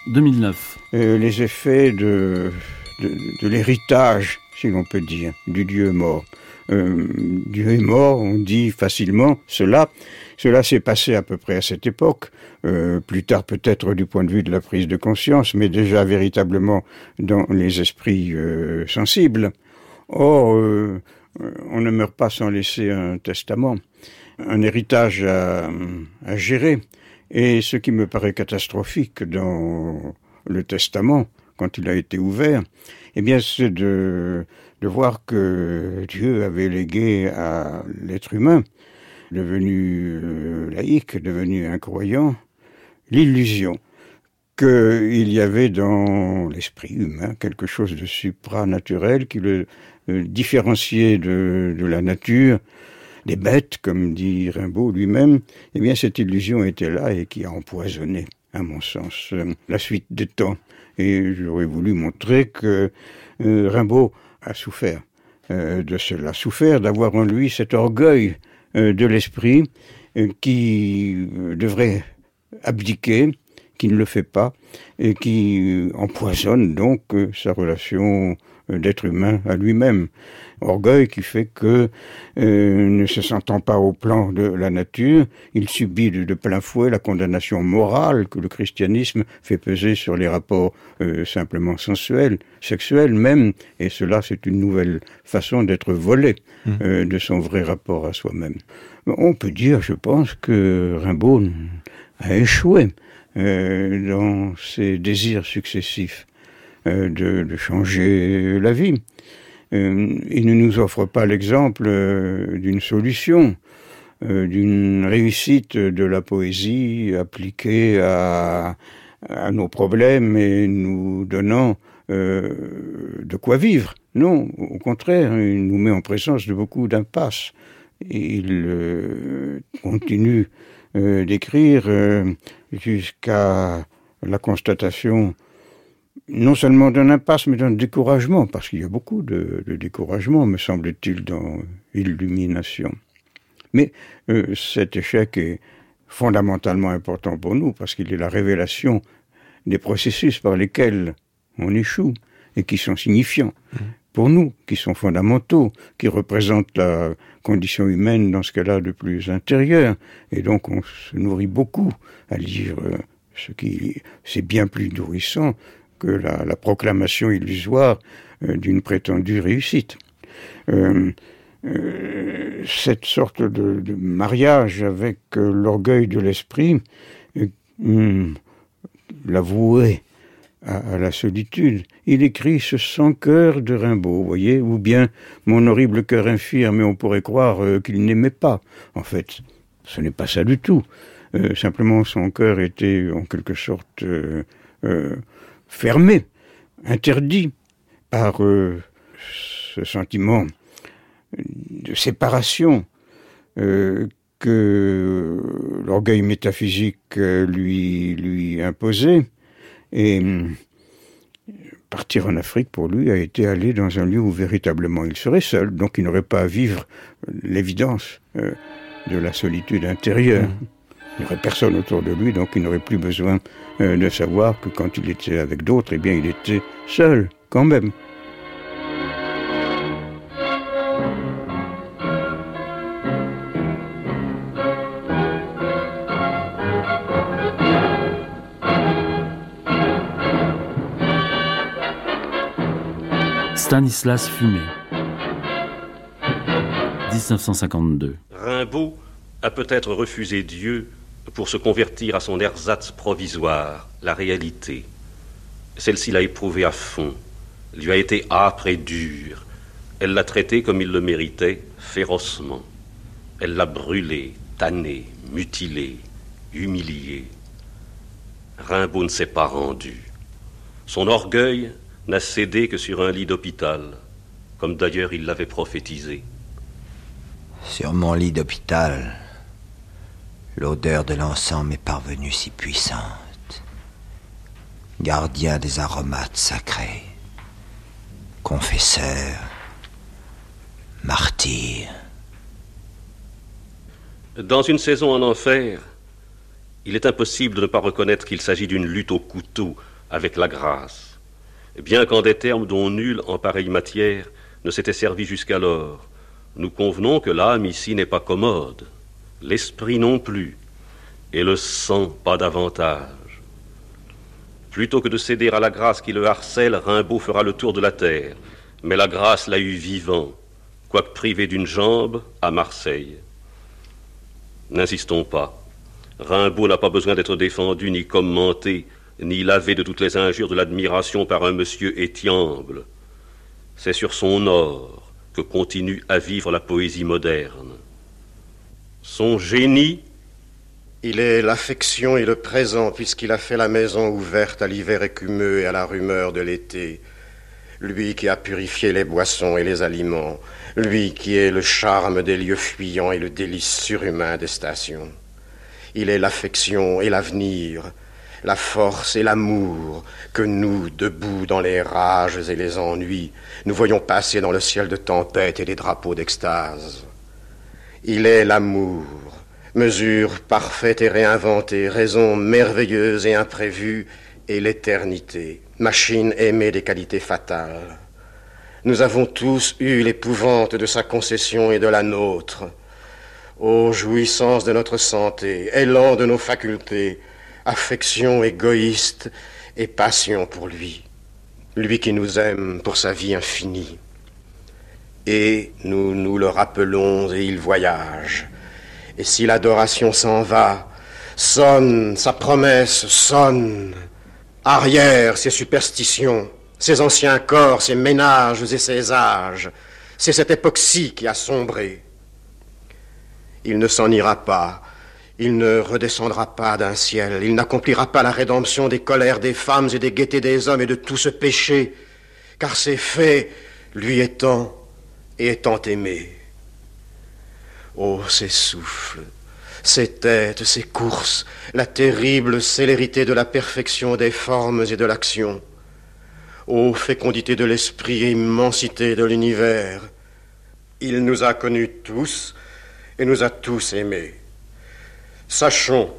2009. Euh, les effets de, de, de l'héritage, si l'on peut dire, du Dieu mort. Euh, Dieu est mort, on dit facilement cela. Cela s'est passé à peu près à cette époque, euh, plus tard peut-être du point de vue de la prise de conscience, mais déjà véritablement dans les esprits euh, sensibles. Or, euh, on ne meurt pas sans laisser un testament, un héritage à, gérer. Et ce qui me paraît catastrophique dans le testament, quand il a été ouvert, eh bien, c'est de, de voir que Dieu avait légué à l'être humain, devenu euh, laïque, devenu incroyant, l'illusion qu'il y avait dans l'esprit humain quelque chose de supranaturel qui le différencié de, la nature, des bêtes, comme dit Rimbaud lui-même, eh bien cette illusion était là et qui a empoisonné, à mon sens, euh, la suite des temps. Et j'aurais voulu montrer que euh, Rimbaud a souffert euh, de cela, souffert d'avoir en lui cet orgueil euh, de l'esprit euh, qui devrait abdiquer, qui ne le fait pas, et qui empoisonne donc sa relation d'être humain à lui-même. Orgueil qui fait que, euh, ne se sentant pas au plan de la nature, il subit de, de, plein fouet la condamnation morale que le christianisme fait peser sur les rapports euh, simplement sensuels, sexuels même, et cela c'est une nouvelle façon d'être volé mmh. euh, de son vrai rapport à soi-même. On peut dire, je pense, que Rimbaud a échoué euh, dans ses désirs successifs de, de, changer la vie. Euh, il ne nous offre pas l'exemple euh, d'une solution, euh, d'une réussite de la poésie appliquée à, nos problèmes et nous donnant euh, de quoi vivre. Non, au contraire, il nous met en présence de beaucoup d'impasses. Il euh, continue euh, d'écrire jusqu'à la constatation non seulement d'un impasse, mais d'un découragement, parce qu'il y a beaucoup de, de découragement, me semble-t-il, dans Illumination. Mais euh, cet échec est fondamentalement important pour nous, parce qu'il est la révélation des processus par lesquels on échoue et qui sont signifiants mmh. pour nous, qui sont fondamentaux, qui représentent la condition humaine dans ce qu'elle a de plus intérieur. Et donc on se nourrit beaucoup à lire euh, ce qui c'est bien plus nourrissant que la, la proclamation illusoire euh, d'une prétendue réussite. Euh, euh, cette sorte de, mariage avec l'orgueil de l'esprit euh, l'avouer à, la solitude. Il écrit ce sans cœur de Rimbaud, voyez, ou bien mon horrible cœur infirme, et on pourrait croire qu'il n'aimait pas. En fait, ce n'est pas ça du tout. Simplement, son cœur était en quelque sorte fermé, interdit par euh, ce sentiment de séparation euh, que l'orgueil métaphysique lui, lui imposait. Et partir en Afrique pour lui a été aller dans un lieu où véritablement il serait seul, donc il n'aurait pas à vivre l'évidence euh, de la solitude intérieure. Mmh. Il n'y aurait personne autour de lui, donc il n'aurait plus besoin euh, de savoir que quand il était avec d'autres, eh bien il était seul, quand même. Stanislas Fumé. 1952. Rimbaud a peut-être refusé Dieu pour se convertir à son ersatz provisoire, la réalité. Celle-ci l'a éprouvé à fond, lui a été âpre et dure. Elle l'a traité comme il le méritait, férocement. Elle l'a brûlé, tanné, mutilé, humilié. Rimbaud ne s'est pas rendu. Son orgueil n'a cédé que sur un lit d'hôpital, comme d'ailleurs il l'avait prophétisé. Sur mon lit d'hôpital, l'odeur de l'encens m'est parvenue si puissante. Gardien des aromates sacrés, confesseur, martyr. Dans une saison en enfer, il est impossible de ne pas reconnaître qu'il s'agit d'une lutte au couteau avec la grâce bien qu'en des termes dont nul en pareille matière ne s'était servi jusqu'alors. Nous convenons que l'âme ici n'est pas commode, l'esprit non plus, et le sang pas davantage. Plutôt que de céder à la grâce qui le harcèle, Rimbaud fera le tour de la terre, mais la grâce l'a eu vivant, quoique privé d'une jambe, à Marseille. N'insistons pas. Rimbaud n'a pas besoin d'être défendu ni commenté ni lavé de toutes les injures de l'admiration par un monsieur étiamble. C'est sur son or que continue à vivre la poésie moderne. Son génie Il est l'affection et le présent, puisqu'il a fait la maison ouverte à l'hiver écumeux et à la rumeur de l'été. Lui qui a purifié les boissons et les aliments, lui qui est le charme des lieux fuyants et le délice surhumain des stations. Il est l'affection et l'avenir, la force et l'amour que nous, debout dans les rages et les ennuis, nous voyons passer dans le ciel de tempête et des drapeaux d'extase. Il est l'amour, mesure parfaite et réinventée, raison merveilleuse et imprévue, et l'éternité, machine aimée des qualités fatales. Nous avons tous eu l'épouvante de sa concession et de la nôtre. Ô jouissance de notre santé, élan de nos facultés, affection égoïste et passion pour lui, lui qui nous aime pour sa vie infinie. Et nous nous le rappelons et il voyage. Et si l'adoration s'en va, sonne sa promesse, sonne. Arrière ses superstitions, ses anciens corps, ses ménages et ses âges. C'est cette époque-ci qui a sombré. Il ne s'en ira pas, il ne redescendra pas d'un ciel, il n'accomplira pas la rédemption des colères des femmes et des gaietés des hommes et de tout ce péché, car c'est fait, lui étant et étant aimé. Oh, ces souffles, ces têtes, ces courses, la terrible célérité de la perfection des formes et de l'action. Ô fécondité de l'esprit et immensité de l'univers, il nous a connus tous et nous a tous aimés. Sachons,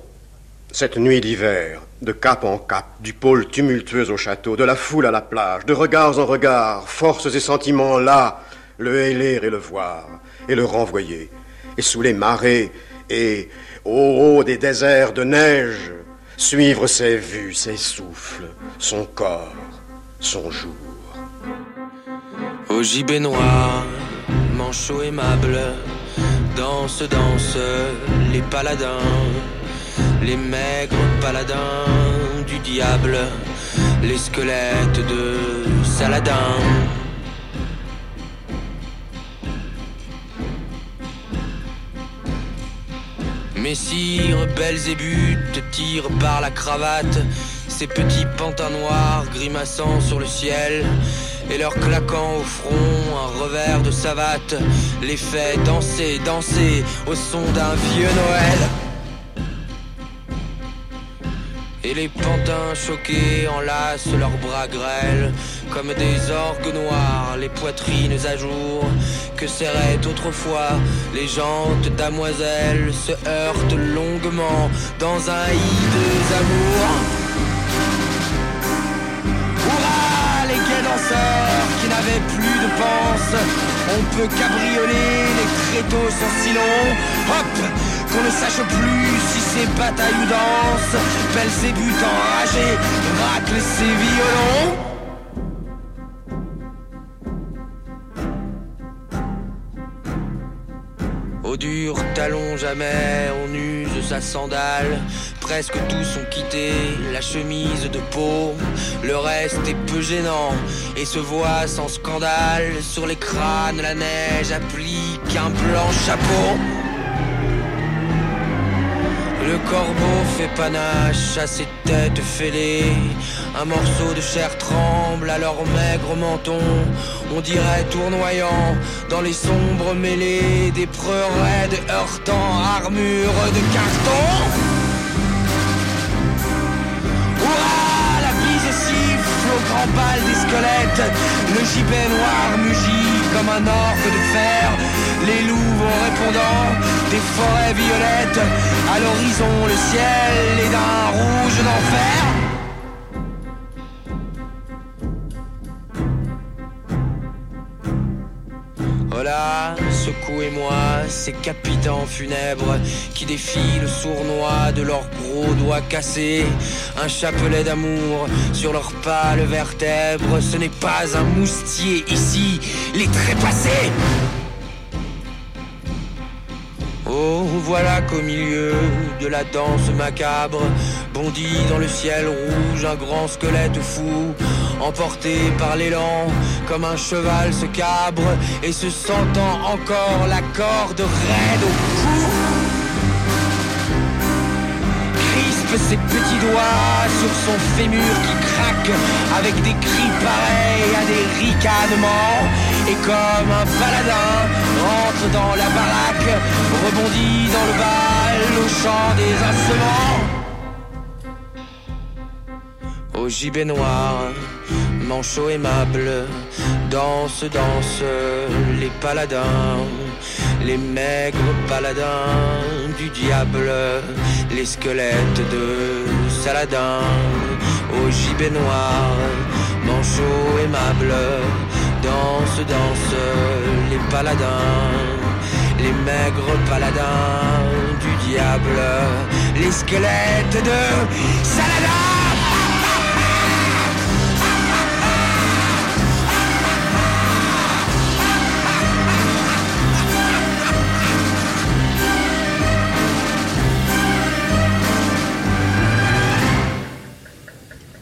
cette nuit d'hiver, de cap en cap, du pôle tumultueux au château, de la foule à la plage, de regards en regards, forces et sentiments là, le héler et le voir, et le renvoyer, et sous les marées, et au haut des déserts de neige, suivre ses vues, ses souffles, son corps, son jour. Au gibet noir, manchot aimable, Danse, danse les paladins, les maigres paladins du diable, les squelettes de Saladin. Messire, Belzébuth tire par la cravate. Ces petits pantins noirs grimaçant sur le ciel. Et leur claquant au front un revers de savate, les fait danser, danser au son d'un vieux Noël. Et les pantins choqués enlacent leurs bras grêles comme des orgues noirs, les poitrines à jour que serraient autrefois les jantes damoiselles se heurtent longuement dans un hideux amour. Qui n'avaient plus de panse, on peut cabrioler, les tréteaux sont si hop, qu'on ne sache plus si c'est bataille ou danse, Belzébuth enragé, racle ses violons. Au dur talon jamais on use sa sandale. Presque tous ont quitté la chemise de peau. Le reste est peu gênant et se voit sans scandale. Sur les crânes la neige applique un blanc chapeau. Le corbeau fait panache à ses têtes fêlées. Un morceau de chair tremble à leur maigre menton. On dirait tournoyant dans les sombres mêlées des preux raides heurtant armure de carton. Ouah, la bise siffle au grand bal des squelettes. Le gibet noir mugit comme un orgue de fer. Les loups répondant des forêts violettes. À l'horizon, le ciel est d'un rouge d'enfer. Voilà, secouez-moi ces capitans funèbres qui défilent sournois de leurs gros doigts cassés. Un chapelet d'amour sur leurs pâles vertèbres. Ce n'est pas un moustier ici, les trépassés. Oh, voilà qu'au milieu de la danse macabre bondit dans le ciel rouge un grand squelette fou, emporté par l'élan comme un cheval se cabre et se sentant encore la corde raide au cou. Crispe ses petits doigts sur son fémur qui craque avec des cris pareils à des ricanements et comme un paladin rentre dans la baraque, rebondit dans le bal au chant des instruments. Au gibet noir, manchot aimable, danse, danse les paladins, les maigres paladins du diable, les squelettes de Saladin. Au gibet noir, manchot aimable, danse, danse les paladins, les maigres paladins du diable, les squelettes de Saladin.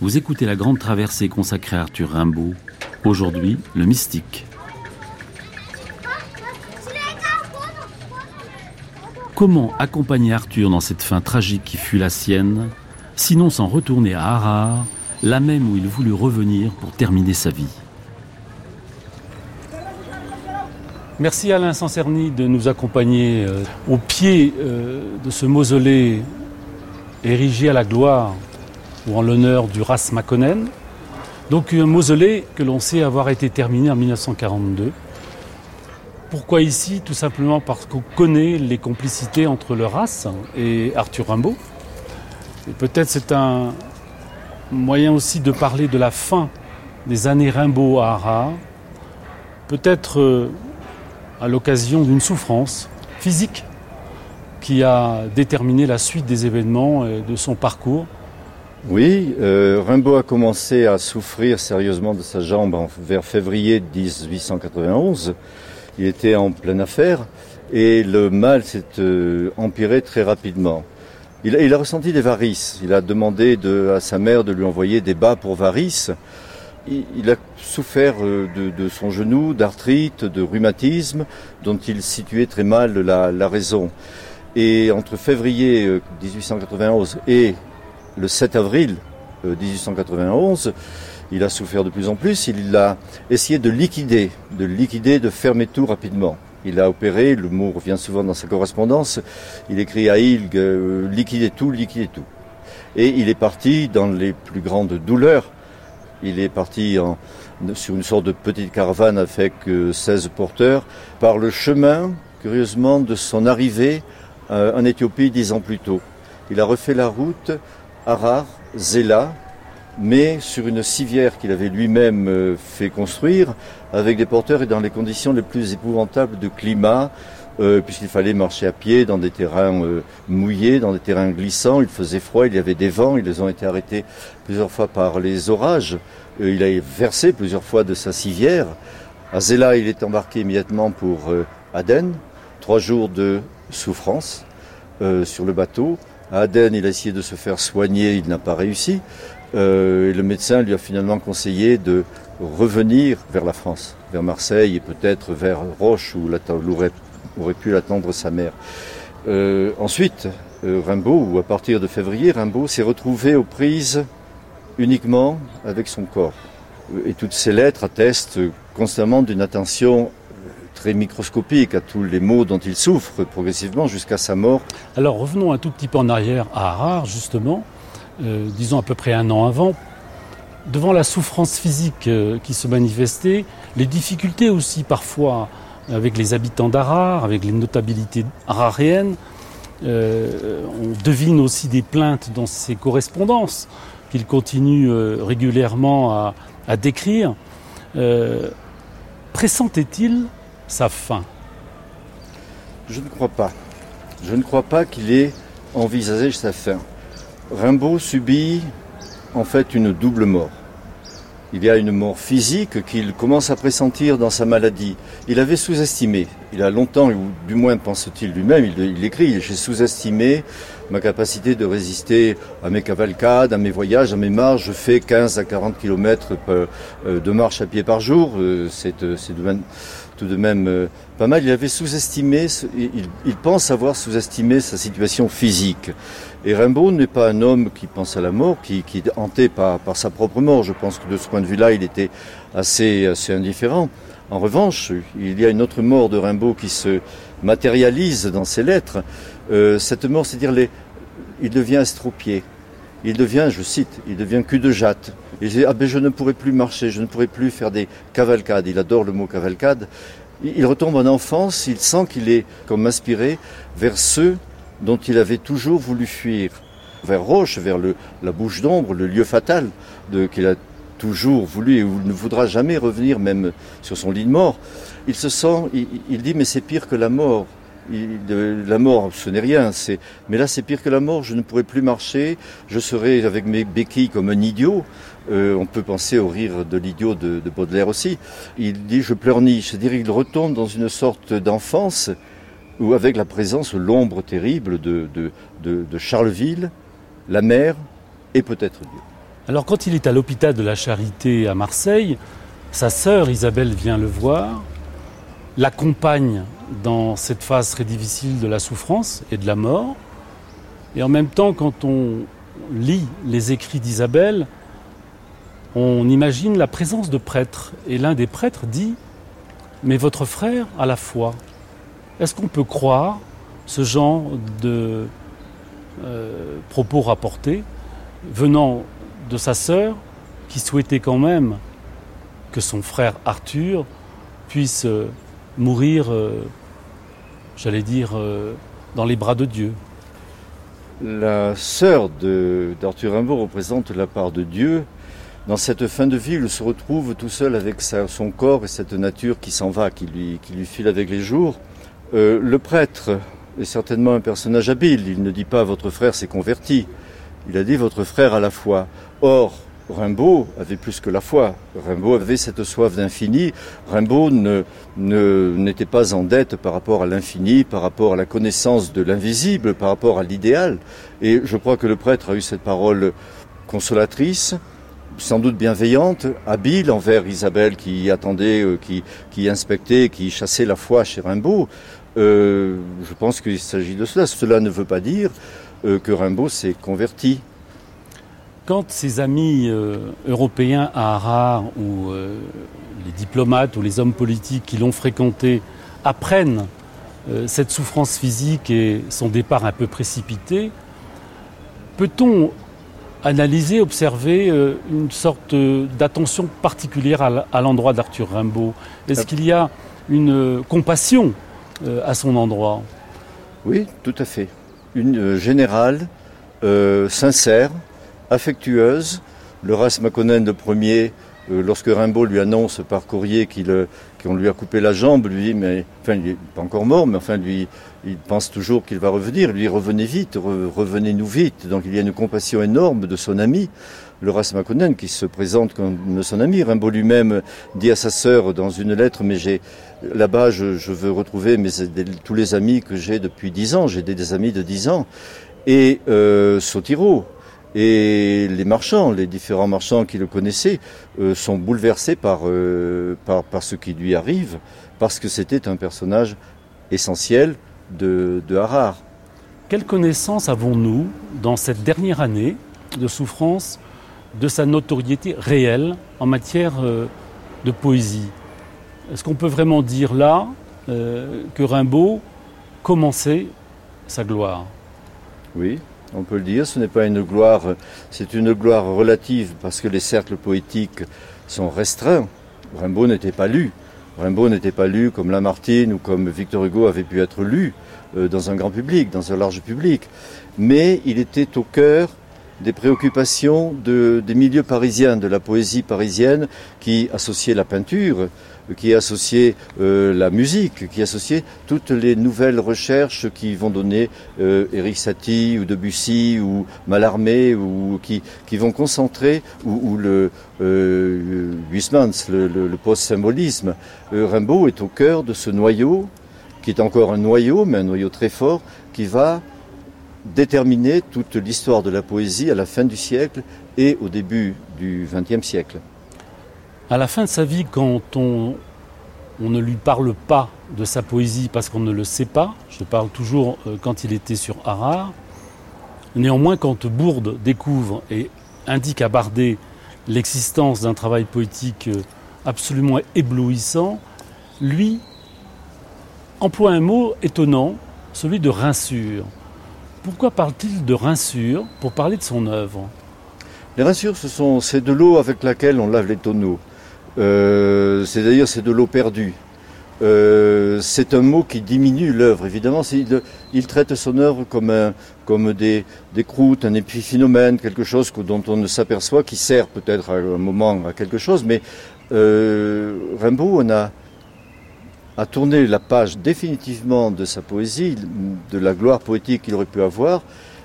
Vous écoutez la grande traversée consacrée à Arthur Rimbaud, aujourd'hui le mystique. Comment accompagner Arthur dans cette fin tragique qui fut la sienne, sinon sans retourner à Harare, là même où il voulut revenir pour terminer sa vie? Merci Alain Sancerny de nous accompagner euh, au pied euh, de ce mausolée érigé à la gloire ou en l'honneur du Ras Makonnen. Donc un mausolée que l'on sait avoir été terminé en 1942. Pourquoi ici? Tout simplement parce qu'on connaît les complicités entre le Ras et Arthur Rimbaud. Et peut-être c'est un moyen aussi de parler de la fin des années Rimbaud à Harare. Peut-être euh, à l'occasion d'une souffrance physique qui a déterminé la suite des événements et de son parcours. Oui, euh, Rimbaud a commencé à souffrir sérieusement de sa jambe en, vers février 1891. Il était en pleine affaire et le mal s'est euh, empiré très rapidement. Il a, il a, ressenti des varices. Il a demandé de, à sa mère de lui envoyer des bas pour varices. Il, il a souffert euh, de, de, son genou, d'arthrite, de rhumatisme, dont il situait très mal la, la raison. Et entre février 1891 et le 7 avril 1891, il a souffert de plus en plus. Il a essayé de liquider, de liquider, de fermer tout rapidement. Il a opéré, le mot revient souvent dans sa correspondance, il écrit à Ilg, euh, liquider tout, liquider tout. Et il est parti dans les plus grandes douleurs. Il est parti sur une sorte de petite caravane avec 16 porteurs par le chemin, curieusement, de son arrivée en Éthiopie dix ans plus tôt. Il a refait la route Harar, Zéla, mais sur une civière qu'il avait lui-même euh, fait construire, avec des porteurs et dans les conditions les plus épouvantables de climat, euh, puisqu'il fallait marcher à pied dans des terrains euh, mouillés, dans des terrains glissants, il faisait froid, il y avait des vents, ils ont été arrêtés plusieurs fois par les orages, il a versé plusieurs fois de sa civière. À Zéla, il est embarqué immédiatement pour Aden, trois jours de souffrance sur le bateau. Aden, il a essayé de se faire soigner, il n'a pas réussi. Euh, le médecin lui a finalement conseillé de revenir vers la France, vers Marseille et peut-être vers Roche où, aurait, aurait, pu l'attendre sa mère. Euh, ensuite, euh, Rimbaud, ou à partir de février, Rimbaud s'est retrouvé aux prises uniquement avec son corps. Et toutes ces lettres attestent constamment d'une attention très microscopique à tous les maux dont il souffre progressivement jusqu'à sa mort. Alors revenons un tout petit peu en arrière à Harare, justement, euh, disons à peu près un an avant. Devant la souffrance physique euh, qui se manifestait, les difficultés aussi parfois avec les habitants d'Harare, avec les notabilités harariennes, euh, on devine aussi des plaintes dans ses correspondances qu'il continue régulièrement à, décrire. pressentait-il sa fin Je ne crois pas. Je ne crois pas qu'il ait envisagé sa fin. Rimbaud subit en fait une double mort. Il y a une mort physique qu'il commence à pressentir dans sa maladie. Il avait sous-estimé, il a longtemps, ou du moins pense-t-il lui-même, il, écrit, j'ai sous-estimé ma capacité de résister à mes cavalcades, à mes voyages, à mes marches. Je fais 15 à 40 km euh, de marche à pied par jour. Euh, c'est euh, tout de même euh, pas mal. Il avait sous-estimé, il, pense avoir sous-estimé sa situation physique. Et Rimbaud n'est pas un homme qui pense à la mort, qui, est hanté par, sa propre mort. Je pense que de ce point de vue-là, il était assez, assez indifférent. En revanche, il y a une autre mort de Rimbaud qui se matérialise dans ses lettres. Euh, cette mort, c'est-à-dire il devient estropié. Il devient, je cite, il devient cul de jatte. Il dit, ah ben je ne pourrai plus marcher, je ne pourrai plus faire des cavalcades. Il adore le mot cavalcade. Il retombe en enfance, il sent qu'il est comme inspiré vers ceux dont il avait toujours voulu fuir. Vers Roche, vers la bouche d'ombre, le lieu fatal qu'il a toujours voulu et où il ne voudra jamais revenir même sur son lit de mort. Il se sent, il dit mais c'est pire que la mort la mort, ce n'est rien. mais là, c'est pire que la mort. Je ne pourrai plus marcher. Je serai avec mes béquilles comme un idiot. Euh, on peut penser au rire de l'idiot de, Baudelaire aussi. Il dit je pleurniche. C'est-à-dire il retombe dans une sorte d'enfance où avec la présence, l'ombre terrible de, de Charleville, la mer et peut-être Dieu. Alors quand il est à l'hôpital de la Charité à Marseille, sa sœur Isabelle vient le voir, l'accompagne dans cette phase très difficile de la souffrance et de la mort. Et en même temps, quand on lit les écrits d'Isabelle, on imagine la présence de prêtres. Et l'un des prêtres dit, mais votre frère a la foi. Est-ce qu'on peut croire ce genre de euh, propos rapportés venant de sa sœur qui souhaitait quand même que son frère Arthur puisse euh, mourir, euh, j'allais dire, euh, dans les bras de Dieu. La sœur d'Arthur Rimbaud représente la part de Dieu. Dans cette fin de vie, il se retrouve tout seul avec son corps et cette nature qui s'en va, qui lui, file avec les jours. Euh, le prêtre est certainement un personnage habile. Il ne dit pas votre frère s'est converti. Il a dit votre frère a la foi. Or, Rimbaud avait plus que la foi. Rimbaud avait cette soif d'infini. Rimbaud n'était ne, pas en dette par rapport à l'infini, par rapport à la connaissance de l'invisible, par rapport à l'idéal. Et je crois que le prêtre a eu cette parole consolatrice, sans doute bienveillante, habile envers Isabelle qui attendait, euh, qui, qui inspectait, qui chassait la foi chez Rimbaud. Euh, je pense qu'il s'agit de cela. Cela ne veut pas dire euh, que Rimbaud s'est converti Quand ses amis euh, européens à Harare ou euh, les diplomates ou les hommes politiques qui l'ont fréquenté apprennent euh, cette souffrance physique et son départ un peu précipité, peut-on analyser, observer une sorte d'attention particulière à l'endroit d'Arthur Rimbaud? Est-ce qu'il y a une compassion à son endroit? Oui, tout à fait. Une générale, sincère, affectueuse. Le Ras Makonnen, le premier, euh, lorsque Rimbaud lui annonce par courrier euh, qu'on lui a coupé la jambe, lui, mais enfin, il n'est pas encore mort, mais enfin, lui, il pense toujours qu'il va revenir. Lui, revenez vite, revenez-nous vite. Donc, il y a une compassion énorme de son ami, le Ras Makonnen, qui se présente comme son ami. Rimbaud lui-même dit à sa sœur dans une lettre, mais j'ai là-bas, je, veux retrouver mes, tous les amis que j'ai depuis dix ans. J'ai des, amis de dix ans. Et euh, et les marchands, les différents marchands qui le connaissaient, euh, sont bouleversés euh, par, par, ce qui lui arrive, parce que c'était un personnage essentiel de, de Harare. Quelle connaissance avons-nous dans cette dernière année de souffrance de sa notoriété réelle en matière euh, de poésie? Est-ce qu'on peut vraiment dire là que Rimbaud commençait sa gloire? Oui, on peut le dire, ce n'est pas une gloire, c'est une gloire relative parce que les cercles poétiques sont restreints. Rimbaud n'était pas lu. Rimbaud n'était pas lu comme Lamartine ou comme Victor Hugo avait pu être lu euh, dans un grand public, dans un large public. Mais il était au cœur des préoccupations des milieux parisiens, de la poésie parisienne qui associait la peinture, qui associait euh, la musique, qui associait toutes les nouvelles recherches qui vont donner euh, Eric Satie ou Debussy ou Mallarmé ou qui, qui vont concentrer ou, le euh, le, le post-symbolisme. Euh, Rimbaud est au cœur de ce noyau qui est encore un noyau, mais un noyau très fort, qui va déterminer toute l'histoire de la poésie à la fin du siècle et au début du XXe siècle. À la fin de sa vie, quand on, ne lui parle pas de sa poésie parce qu'on ne le sait pas, je parle toujours euh, quand il était sur Harare, néanmoins quand Bourde découvre et indique à Bardet l'existence d'un travail poétique euh, absolument éblouissant, lui emploie un mot étonnant, celui de rinsure. Pourquoi parle-t-il de rinsure pour parler de son œuvre? Les rinsures, c'est de l'eau avec laquelle on lave les tonneaux. Euh, c'est d'ailleurs c'est de l'eau perdue. Euh, c'est un mot qui diminue l'œuvre. Évidemment, il, traite son œuvre comme, des, croûtes, un épiphénomène, quelque chose dont on ne s'aperçoit, qui sert peut-être à un moment à quelque chose. Mais euh, Rimbaud, on a, a tourné la page définitivement de sa poésie, de la gloire poétique qu'il aurait pu avoir,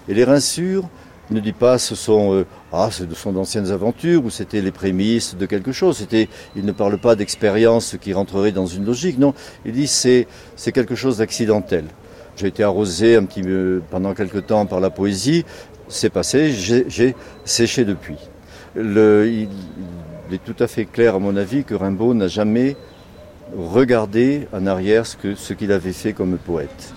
et les rinsures ne dit pas ce sont euh, ah ce sont d'anciennes aventures ou c'était les prémices de quelque chose. C'était il ne parle pas d'expérience qui rentrerait dans une logique. Non, il dit c'est c'est quelque chose d'accidentel. J'ai été arrosé peu pendant quelque temps par la poésie. C'est passé. J'ai séché depuis. Il, il est tout à fait clair à mon avis que Rimbaud n'a jamais regarder en arrière ce qu'il avait fait comme poète.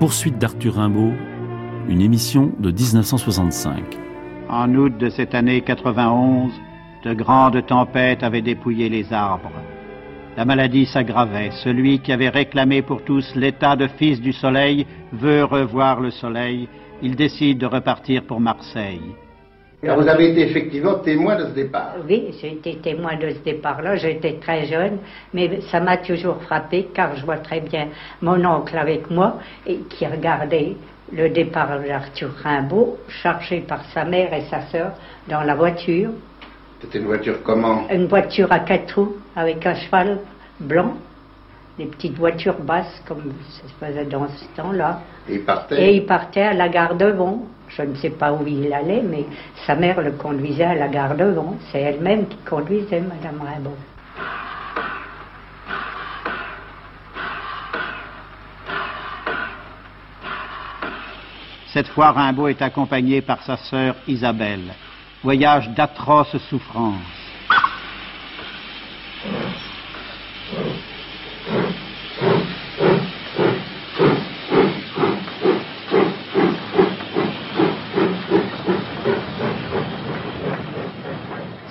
Poursuite d'Arthur Rimbaud, une émission de 1965. En août de cette année 91, de grandes tempêtes avaient dépouillé les arbres. La maladie s'aggravait. Celui qui avait réclamé pour tous l'état de fils du soleil veut revoir le soleil. Il décide de repartir pour Marseille. Vous avez été effectivement témoin de ce départ. Oui, j'ai été témoin de ce départ-là. J'étais très jeune, mais ça m'a toujours frappé car je vois très bien mon oncle avec moi et qui regardait le départ d'Arthur Rimbaud, chargé par sa mère et sa sœur dans la voiture. C'était une voiture comment? Une voiture à quatre roues avec un cheval blanc, des petites voitures basses comme ça se faisait dans ce temps-là. Et il partait? Et il partait à la gare de Vaux je ne sais pas où il allait, mais sa mère le conduisait à la gare devant. C'est elle-même qui conduisait, Madame Rimbaud. Cette fois, Rimbaud est accompagné par sa sœur Isabelle. Voyage d'atroces souffrances.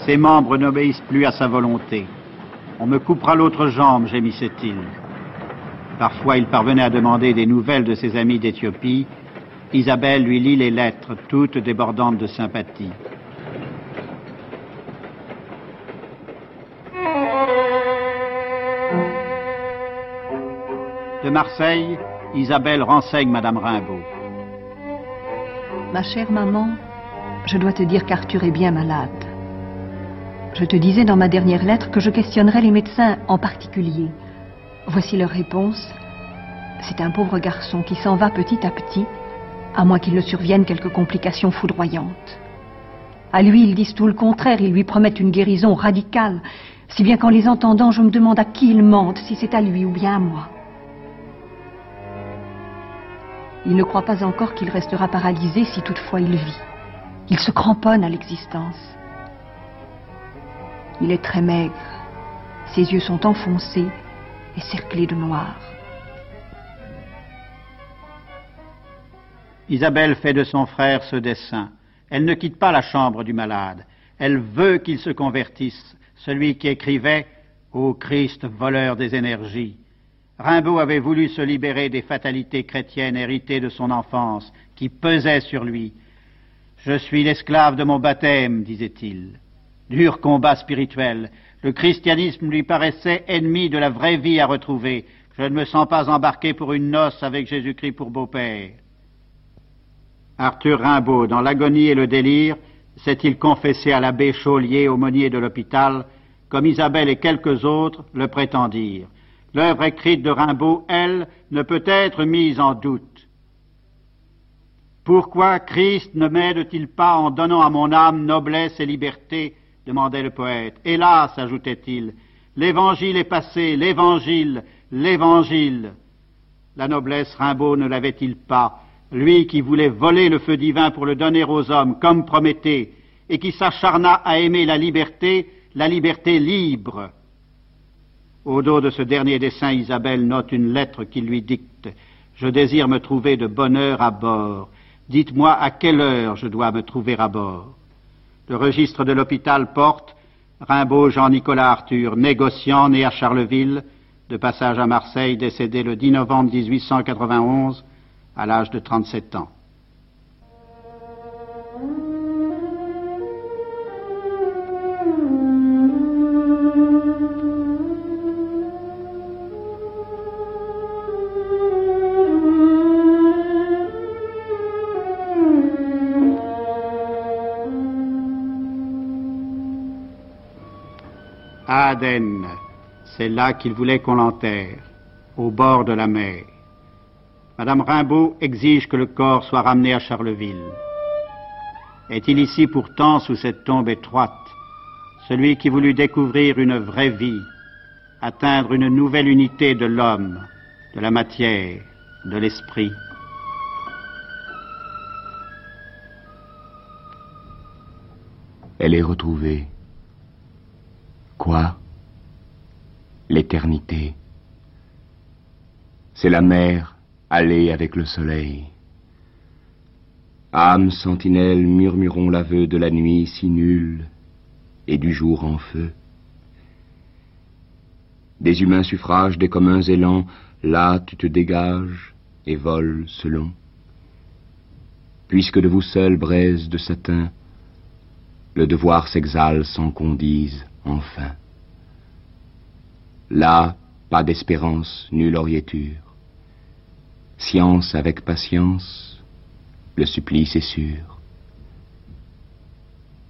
Ses membres n'obéissent plus à sa volonté. On me coupera l'autre jambe, gémissait-il. Parfois, il parvenait à demander des nouvelles de ses amis d'Éthiopie. Isabelle lui lit les lettres, toutes débordantes de sympathie. De Marseille, Isabelle renseigne Madame Rimbaud. Ma chère maman, je dois te dire qu'Arthur est bien malade. Je te disais dans ma dernière lettre que je questionnerais les médecins en particulier. Voici leur réponse. C'est un pauvre garçon qui s'en va petit à petit, à moins qu'il ne survienne quelques complications foudroyantes. À lui, ils disent tout le contraire, ils lui promettent une guérison radicale, si bien qu'en les entendant, je me demande à qui ils mentent, si c'est à lui ou bien à moi. Il ne croit pas encore qu'il restera paralysé si toutefois il vit. Il se cramponne à l'existence. Il est très maigre. Ses yeux sont enfoncés et cerclés de noir. Isabelle fait de son frère ce dessin. Elle ne quitte pas la chambre du malade. Elle veut qu'il se convertisse, celui qui écrivait Ô Christ, voleur des énergies. Rimbaud avait voulu se libérer des fatalités chrétiennes héritées de son enfance, qui pesaient sur lui. Je suis l'esclave de mon baptême, disait-il. Dur combat spirituel. Le christianisme lui paraissait ennemi de la vraie vie à retrouver. Je ne me sens pas embarqué pour une noce avec Jésus-Christ pour beau-père. Arthur Rimbaud, dans l'agonie et le délire, s'est-il confessé à l'abbé Chaulier, aumônier de l'hôpital, comme Isabelle et quelques autres le prétendirent. L'œuvre écrite de Rimbaud, elle, ne peut être mise en doute. Pourquoi Christ ne m'aide-t-il pas en donnant à mon âme noblesse et liberté demandait le poète. Hélas, ajoutait-il, l'évangile est passé, l'évangile, l'évangile. La noblesse Rimbaud ne l'avait-il pas? Lui qui voulait voler le feu divin pour le donner aux hommes, comme Prométhée, et qui s'acharna à aimer la liberté, la liberté libre. Au dos de ce dernier dessin, Isabelle note une lettre qui lui dicte. Je désire me trouver de bonne heure à bord. Dites-moi à quelle heure je dois me trouver à bord. Le registre de l'hôpital porte Rimbaud Jean-Nicolas Arthur, négociant né à Charleville, de passage à Marseille, décédé le 10 novembre 1891, à l'âge de 37 ans. Aden, c'est là qu'il voulait qu'on l'enterre, au bord de la mer. Madame Rimbaud exige que le corps soit ramené à Charleville. Est-il ici pourtant, sous cette tombe étroite, celui qui voulut découvrir une vraie vie, atteindre une nouvelle unité de l'homme, de la matière, de l'esprit? Elle est retrouvée. Quoi? L'éternité. C'est la mer Allez avec le soleil. Âmes sentinelles, murmurons l'aveu de la nuit si nulle et du jour en feu. Des humains suffrages, des communs élans, là tu te dégages et voles selon. Puisque de vous seul, braise de satin, le devoir s'exhale sans qu'on dise enfin. Là, pas d'espérance, nulle oriéture. Science avec patience, le supplice est sûr.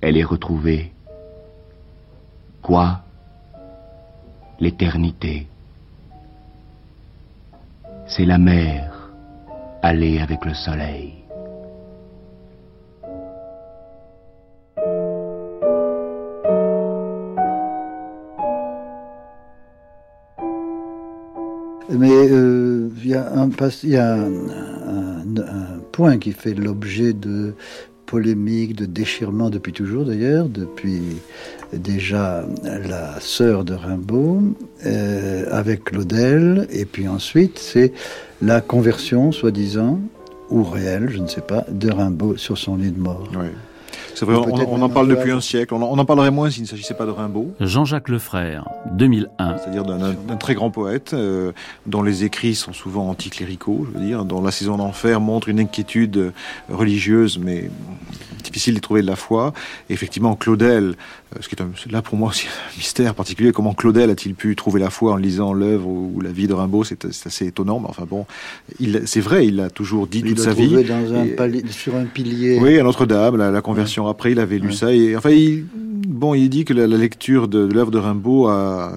Elle est retrouvée. Quoi? L'éternité. C'est la mer, allée avec le soleil. Mais euh, il y a, un, point qui fait l'objet de polémiques, de déchirements depuis toujours d'ailleurs, depuis déjà la sœur de Rimbaud euh, avec Claudel, et puis ensuite c'est la conversion, soi-disant, ou réelle, je ne sais pas, de Rimbaud sur son lit de mort. C'est vrai, on, on, en parle depuis un siècle. On en, on en parlerait moins s'il ne s'agissait pas de Rimbaud. Jean-Jacques Lefrère, 2001. C'est-à-dire d'un très grand poète, euh, dont les écrits sont souvent anticléricaux, je veux dire, dont La saison d'enfer montre une inquiétude religieuse, mais difficile d'y trouver de la foi. Et effectivement, Claudel, euh, ce qui est un, là pour moi aussi un mystère particulier, comment Claudel a-t-il pu trouver la foi en lisant l'œuvre ou, la vie de Rimbaud, c'est assez étonnant. Mais enfin bon, c'est vrai, il l'a toujours dit il toute sa vie. Dans un palier, sur un pilier. Oui, à Notre-Dame, la, la, conversion ouais. après, il avait lu ouais. ça. Et enfin, il, bon, il dit que la, la lecture de, de l'œuvre de Rimbaud a,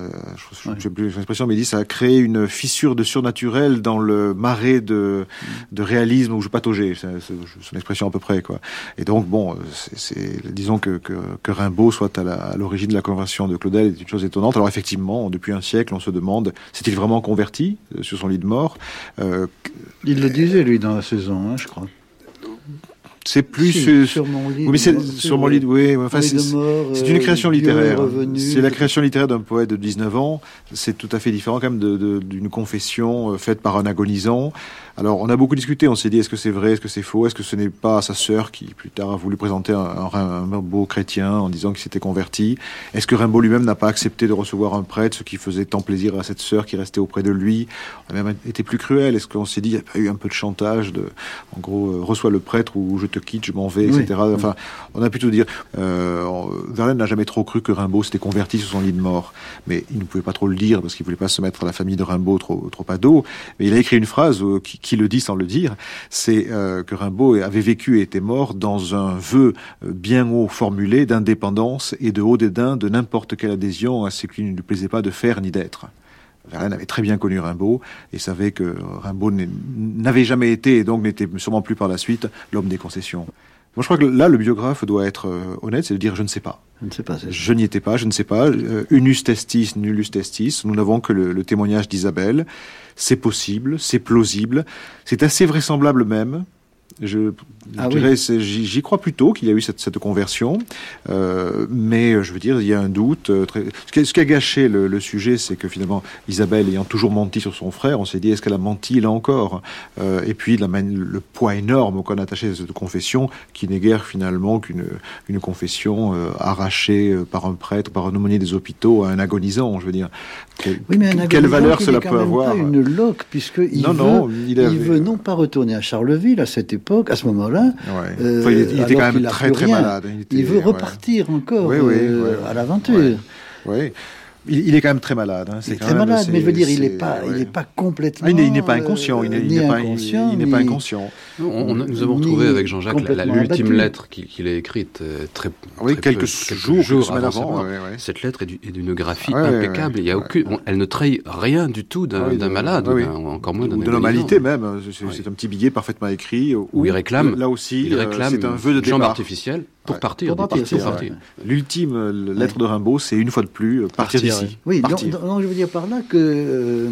je ne sais plus l'expression, mais il dit ça a créé une fissure de surnaturel dans le marais de, de réalisme où je pataugeais. C'est son expression à peu près, quoi. Et donc, bon, c'est, disons que, que, que, Rimbaud soit à l'origine de la conversion de Claudel est une chose étonnante. Alors effectivement, depuis un siècle, on se demande, s'est-il vraiment converti euh, sur son lit de mort euh, Il le disait, lui, dans la saison, hein, je crois. C'est plus si, sur mon lit. Oui, mais c'est sur mon lit. Oui, enfin, c'est une création littéraire. C'est la création littéraire d'un poète de 19 ans. C'est tout à fait différent quand même d'une confession faite par un agonisant. Alors, on a beaucoup discuté. On s'est dit, est-ce que c'est vrai, est-ce que c'est faux, est-ce que ce n'est pas sa sœur qui plus tard a voulu présenter un, un, un Rimbaud chrétien en disant qu'il s'était converti Est-ce que Rimbaud lui-même n'a pas accepté de recevoir un prêtre, ce qui faisait tant plaisir à cette sœur qui restait auprès de lui? On a même été plus cruel. Est-ce qu'on s'est dit, il n'y a pas eu un peu de chantage de, en gros, euh, reçois le prêtre ou je te quitte, je m'en vais, oui. etc. Enfin, on a plutôt dire, euh, Verlaine n'a jamais trop cru que Rimbaud s'était converti sur son lit de mort, mais il ne pouvait pas trop le dire parce qu'il voulait pas se mettre à la famille de Rimbaud trop, trop à dos. Mais il a écrit une phrase euh, qui, qui, le dit sans le dire, c'est euh, que Rimbaud avait vécu et était mort dans un vœu bien haut formulé d'indépendance et de haut dédain de n'importe quelle adhésion à ce qui ne lui plaisait pas de faire ni d'être. Verlaine avait très bien connu Rimbaud et savait que Rimbaud n'avait jamais été et donc n'était sûrement plus par la suite l'homme des concessions. Moi, je crois que là, le biographe doit être euh, honnête, c'est de dire je ne sais pas. Je ne sais pas. Je n'y étais pas, je ne sais pas. Euh, unus testis, nullus testis. Nous n'avons que le, le témoignage d'Isabelle. C'est possible, c'est plausible, c'est assez vraisemblable même. Je, ah je dirais, j'y crois plutôt qu'il y a eu cette, cette conversion, euh, mais je veux dire, il y a un doute. euh, Très... Ce, qui, ce, qui, a gâché le, le sujet, c'est que finalement, Isabelle ayant toujours menti sur son frère, on s'est dit, est-ce qu'elle a menti là encore? Euh, Et puis la, le poids énorme qu'on a attaché à cette confession, qui n'est guère finalement qu'une une confession euh, arrachée par un prêtre, par un aumônier des hôpitaux à un agonisant, je veux dire. Quelle, oui, mais un quelle valeur cela peut avoir pas une loque, non, veut, non, il, avait... il veut non pas retourner à Charleville à cette époque, à ce moment-là, Ouais. Euh, enfin, il, il était quand même très très malade. Il, était, il veut repartir ouais. encore oui, oui, euh, à l'aventure. Oui. Il, il, est quand même très malade. Hein. Il est très malade, mais je veux dire, il n'est pas, il n'est pas complètement. Ah, il n'est pas inconscient. Il n'est pas inconscient. Il n'est pas inconscient. On, on, nous avons retrouvé avec Jean-Jacques l'ultime lettre qu'il qu a écrite euh, très. Oui, très quelques, peu, jours, jours avant. avant ouais, ouais. Cette lettre est d'une graphie impeccable. Il y a aucune, on, elle ne trahit rien du tout d'un malade, encore moins d'un. De normalité même. C'est un petit billet parfaitement écrit. Où il réclame. Là aussi, il réclame c'est un vœu de jambe départ. artificielle pour partir. Pour partir, partir. L'ultime lettre de Rimbaud, c'est une fois de plus partir d'ici. Oui, donc, donc, je veux dire par là que euh,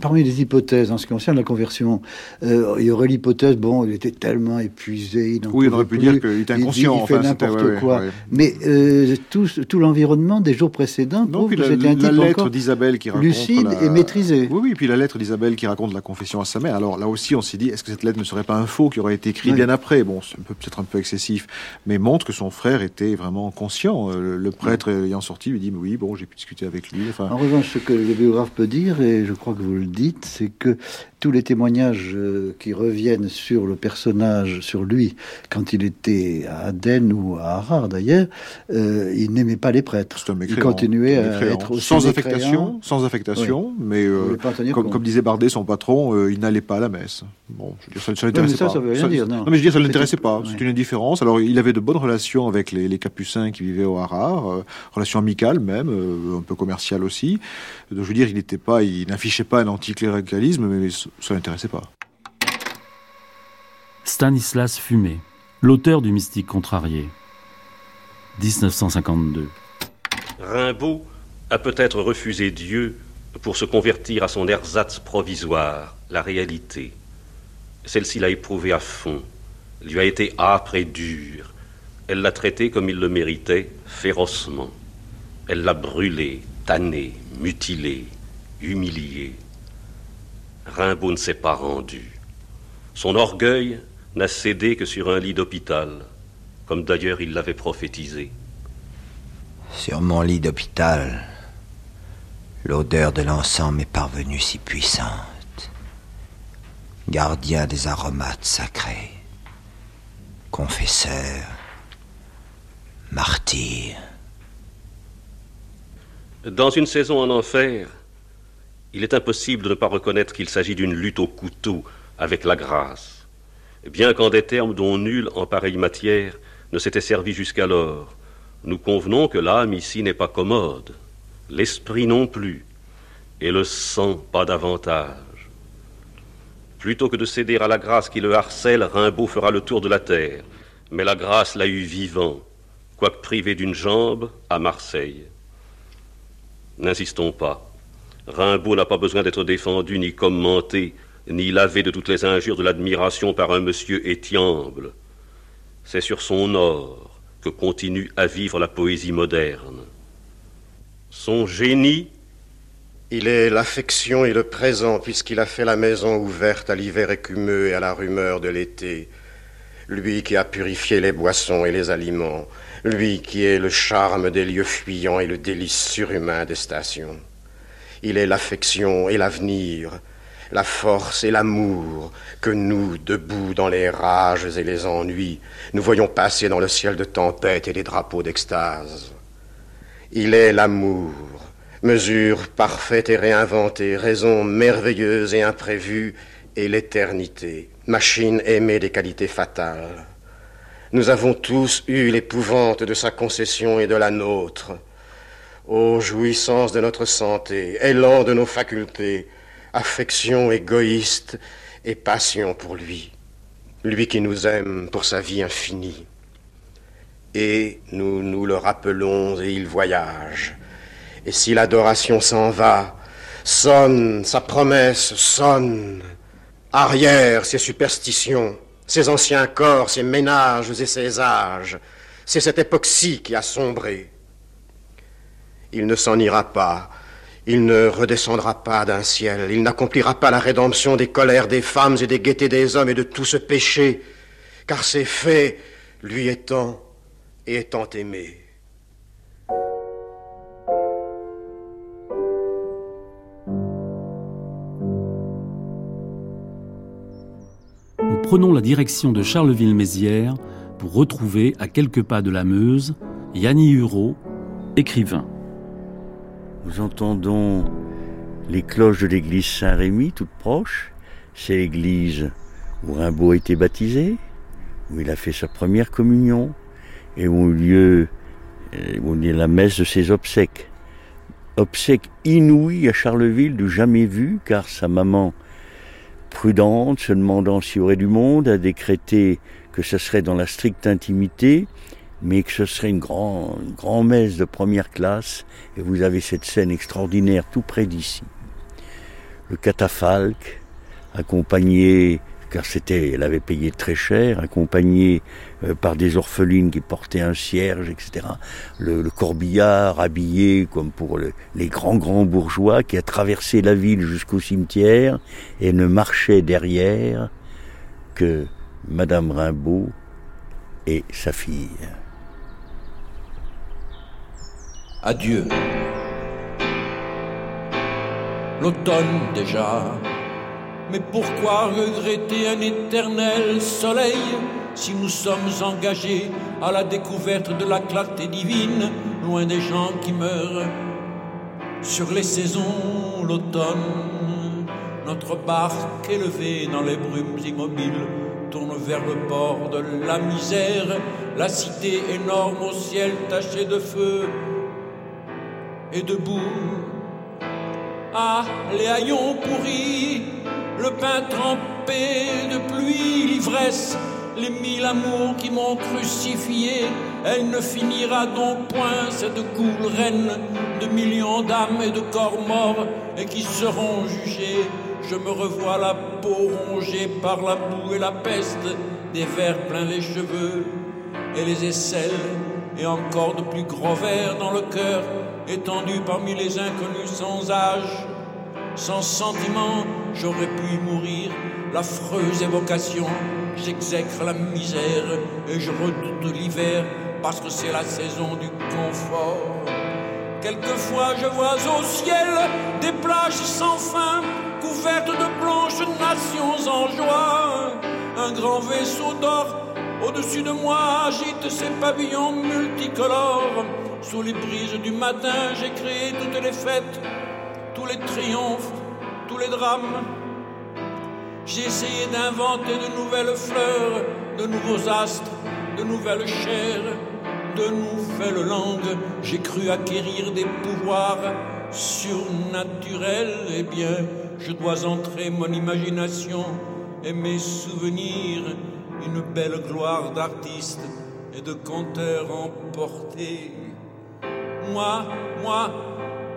parmi les hypothèses en ce qui concerne la conversion, euh, il y aurait l'hypothèse, bon, il était tellement épuisé, il oui, on aurait pu dire qu'il était inconscient. Il, il fait enfin, n'importe ouais, quoi. Ouais. Mais euh, tout, tout l'environnement des jours précédents non, prouve que c'était un la type lettre d'Isabelle qui raconte lucide la... et maîtrisé. Oui, oui, puis la lettre d'Isabelle qui raconte la confession à sa mère. Alors là aussi, on s'est dit, est-ce que cette lettre ne serait pas un faux qui aurait été écrit bien après? Bon, c'est peut-être un peu excessif, mais montre que son frère était vraiment conscient. Le, le prêtre ayant sorti lui dit, mais oui, bon, j'ai pu discuter avec lui. Enfin... En revanche, ce que le biographe peut dire, et je crois que vous le dites, c'est que tous les témoignages euh, qui reviennent sur le personnage, sur lui, quand il était à Aden ou à Harare d'ailleurs, euh, il n'aimait pas les prêtres. Il continuait à être aussi sans affectation, sans affectation, oui. mais euh, comme, comme, disait Bardet, son patron, euh, il n'allait pas à la messe. Bon, je veux dire, ça, ça l'intéressait pas. Ça, veut rien ça, dire, non. non. mais je veux dire, ça l'intéressait pas. C'est une indifférence. Alors, il avait de bonnes relations avec les, les capucins qui vivaient au Harare, relations amicales même, un peu commerciales aussi. Donc, je veux dire, il n'était pas, il n'affichait pas un anticléricalisme, mais ça l'intéressait pas. Stanislas Fumé, l'auteur du Mystique contrarié. 1952. Rimbaud a peut-être refusé Dieu pour se convertir à son ersatz provisoire, la réalité. Celle-ci l'a éprouvé à fond, lui a été âpre et dure. Elle l'a traité comme il le méritait, férocement. Elle l'a brûlé, tanné, mutilé, humilié. Rimbaud ne s'est pas rendu. Son orgueil n'a cédé que sur un lit d'hôpital. comme d'ailleurs il l'avait prophétisé. Sur mon lit d'hôpital, l'odeur de l'encens m'est parvenue si puissante. Gardien des aromates sacrés, confesseur, martyr. Dans une saison en enfer, il est impossible de ne pas reconnaître qu'il s'agit d'une lutte au couteau avec la grâce, bien qu'en des termes dont nul en pareille matière ne s'était servi jusqu'alors. Nous convenons que l'âme ici n'est pas commode, l'esprit non plus, et le sang pas davantage. Plutôt que de céder à la grâce qui le harcèle, Rimbaud fera le tour de la terre, mais la grâce l'a eu vivant, quoique privé d'une jambe, à Marseille. N'insistons pas. Rimbaud n'a pas besoin d'être défendu ni commenté, ni lavé de toutes les injures de l'admiration par un monsieur étiamble. C'est sur son or que continue à vivre la poésie moderne. Son génie? Il est l'affection et le présent, puisqu'il a fait la maison ouverte à l'hiver écumeux et à la rumeur de l'été. Lui qui a purifié les boissons et les aliments, lui qui est le charme des lieux fuyants et le délice surhumain des stations. Il est l'affection et l'avenir, la force et l'amour que nous, debout dans les rages et les ennuis, nous voyons passer dans le ciel de tempête et les drapeaux d'extase. Il est l'amour, mesure parfaite et réinventée, raison merveilleuse et imprévue, et l'éternité, machine aimée des qualités fatales. Nous avons tous eu l'épouvante de sa concession et de la nôtre. Ô jouissance de notre santé, élan de nos facultés, affection égoïste et passion pour lui, lui qui nous aime pour sa vie infinie. Et nous nous le rappelons et il voyage. Et si l'adoration s'en va, sonne sa promesse, sonne. Arrière ses superstitions, ses anciens corps, ses ménages et ses âges. C'est cette époque-ci qui a sombré. Il ne s'en ira pas, il ne redescendra pas d'un ciel, il n'accomplira pas la rédemption des colères des femmes et des gaietés des hommes et de tout ce péché, car c'est fait, lui étant et étant aimé. Nous prenons la direction de Charleville-Mézières pour retrouver, à quelques pas de la Meuse, Yanni Hureau, écrivain. Nous entendons les cloches de l'église Saint-Rémy, toute proche. C'est l'église où Rimbaud a été baptisé, où il a fait sa première communion, et où, lieu, euh, où est la messe de ses obsèques. Obsèques inouïes à Charleville, du jamais vu, car sa maman, prudente, se demandant s'il y aurait du monde, a décrété que ce serait dans la stricte intimité, mais que ce serait une grande, grande messe de première classe, et vous avez cette scène extraordinaire tout près d'ici. Le catafalque, accompagné, car c'était, elle avait payé très cher, accompagné euh, par des orphelines qui portaient un cierge, etc. Le, corbillard habillé comme pour les grands grands bourgeois qui a traversé la ville jusqu'au cimetière et ne marchait derrière que Madame Rimbaud et sa fille. Adieu. L'automne déjà. Mais pourquoi regretter un éternel soleil si nous sommes engagés à la découverte de la clarté divine, loin des gens qui meurent Sur les saisons, l'automne, notre barque élevée dans les brumes immobiles tourne vers le port de la misère, la cité énorme au ciel taché de feu et debout. Ah, les haillons pourris, le pain trempé de pluie, l'ivresse, les mille amours qui m'ont crucifié, elle ne finira donc point, cette coule reine de millions d'âmes et de corps morts et qui seront jugés. Je me revois la peau rongée par la boue et la peste, des vers pleins les cheveux et les aisselles, et encore de plus gros vers dans le cœur étendu parmi les inconnus sans âge, sans sentiment, j'aurais pu mourir, l'affreuse évocation j'exècre la misère et je redoute l'hiver parce que c'est la saison du confort. Quelquefois je vois au ciel des plages sans fin, couvertes de blanches nations en joie. Un grand vaisseau d'or au-dessus de moi agite ses pavillons multicolores. Sous les brises du matin, j'ai créé toutes les fêtes, tous les triomphes, tous les drames. J'ai essayé d'inventer de nouvelles fleurs, de nouveaux astres, de nouvelles chairs, de nouvelles langues. J'ai cru acquérir des pouvoirs surnaturels. Eh bien, je dois entrer mon imagination et mes souvenirs une belle gloire d'artiste et de conteur emporté. Moi, moi,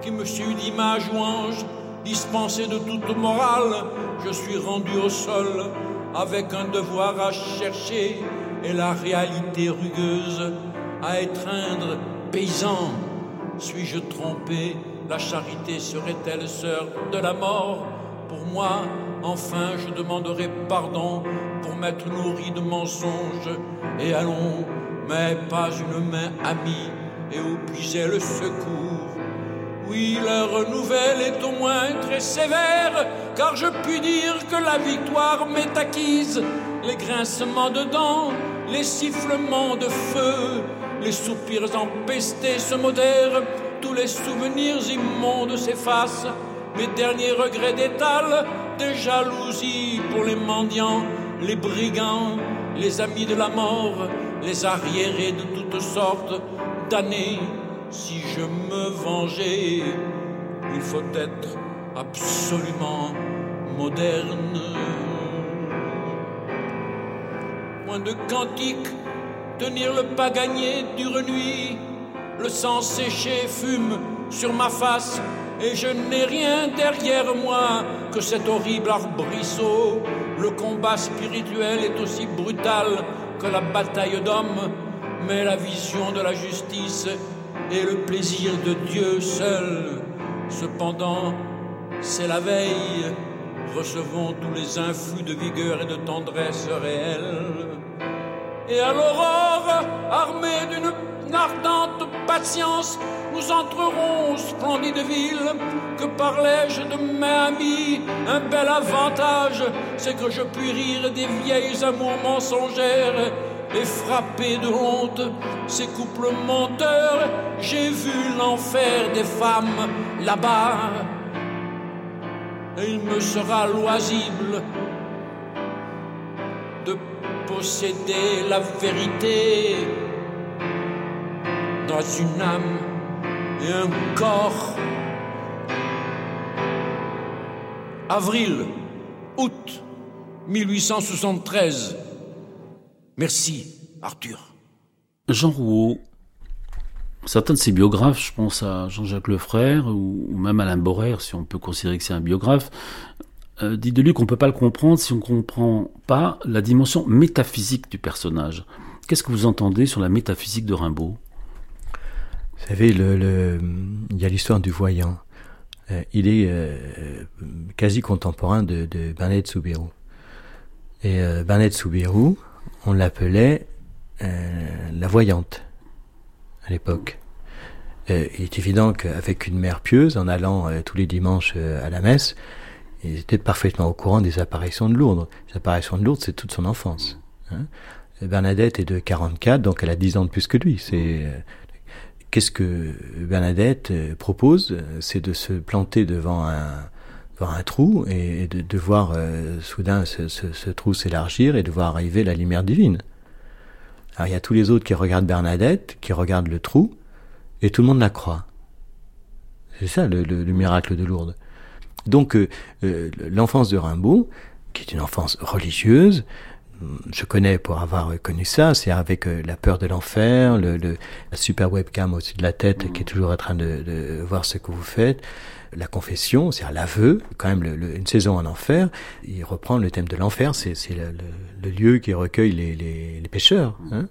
qui me suis d'image ou ange, dispensé de toute morale, je suis rendu au sol avec un devoir à chercher et la réalité rugueuse à étreindre. Paysan, suis-je trompé? La charité serait-elle sœur de la mort? Pour moi, enfin, je demanderai pardon pour m'être nourri de mensonges. Et allons, mais pas une main amie, et où puiser le secours. Oui, leur nouvelle est au moins très sévère, car je puis dire que la victoire m'est acquise. Les grincements de dents, les sifflements de feu, les soupirs empestés se modèrent, tous les souvenirs immondes s'effacent, mes derniers regrets d'étal, des jalousies pour les mendiants, les brigands, les amis de la mort, les arriérés de toutes sortes Si je me vengeais, il faut être absolument moderne. Point de cantique, tenir le pas gagné dure nuit, le sang séché fume sur ma face et je n'ai rien derrière moi que cet horrible arbrisseau. Le combat spirituel est aussi brutal que la bataille d'hommes, mais la vision de la justice et le plaisir de Dieu seul. Cependant, c'est la veille, recevons tous les influx de vigueur et de tendresse réelle. Et à l'aurore, armée d'une ardente patience, nous entrerons aux splendides villes. Que parlais-je de mes amis? Un bel avantage, c'est que je puis rire des vieilles amours mensongères et frapper de honte ces couples menteurs. J'ai vu l'enfer des femmes là-bas. Et il me sera loisible de posséder la vérité dans une âme et un corps. Avril, août 1873. Merci, Arthur. Jean Rouault, certains de ses biographes, je pense à Jean-Jacques Lefrère ou, même Alain Borrer, si on peut considérer que c'est un biographe, euh, dit de lui qu'on ne peut pas le comprendre si on ne comprend pas la dimension métaphysique du personnage. Qu'est-ce que vous entendez sur la métaphysique de Rimbaud? Vous savez, le, il y a l'histoire du voyant. Euh, il est euh, quasi contemporain de, de Bernadette Soubirou. Et euh, Bernadette Soubirou, on l'appelait euh, la voyante à l'époque. il est évident qu'avec une mère pieuse, en allant tous les dimanches à la messe, il était parfaitement au courant des apparitions de Lourdes. Les apparitions de Lourdes, c'est toute son enfance. Hein. Bernadette est de 44, donc elle a 10 ans de plus que lui. C'est Qu'est-ce que Bernadette euh, propose C'est de se planter devant un, un trou et de, de voir euh, soudain ce, ce, ce trou s'élargir et de voir arriver la lumière divine. Alors il y a tous les autres qui regardent Bernadette, qui regardent le trou, et tout le monde la croit. C'est ça le, le, le, miracle de Lourdes. Donc euh, euh l'enfance de Rimbaud, qui est une enfance religieuse, je connais pour avoir connu ça, c'est avec la peur de l'enfer, le, le, la super webcam au-dessus de la tête qui est toujours en train de, de, voir ce que vous faites, la confession, c'est-à-dire l'aveu, quand même le, une saison en enfer. Il reprend le thème de l'enfer, c'est le, le, lieu qui recueille les, les, les pécheurs. Hein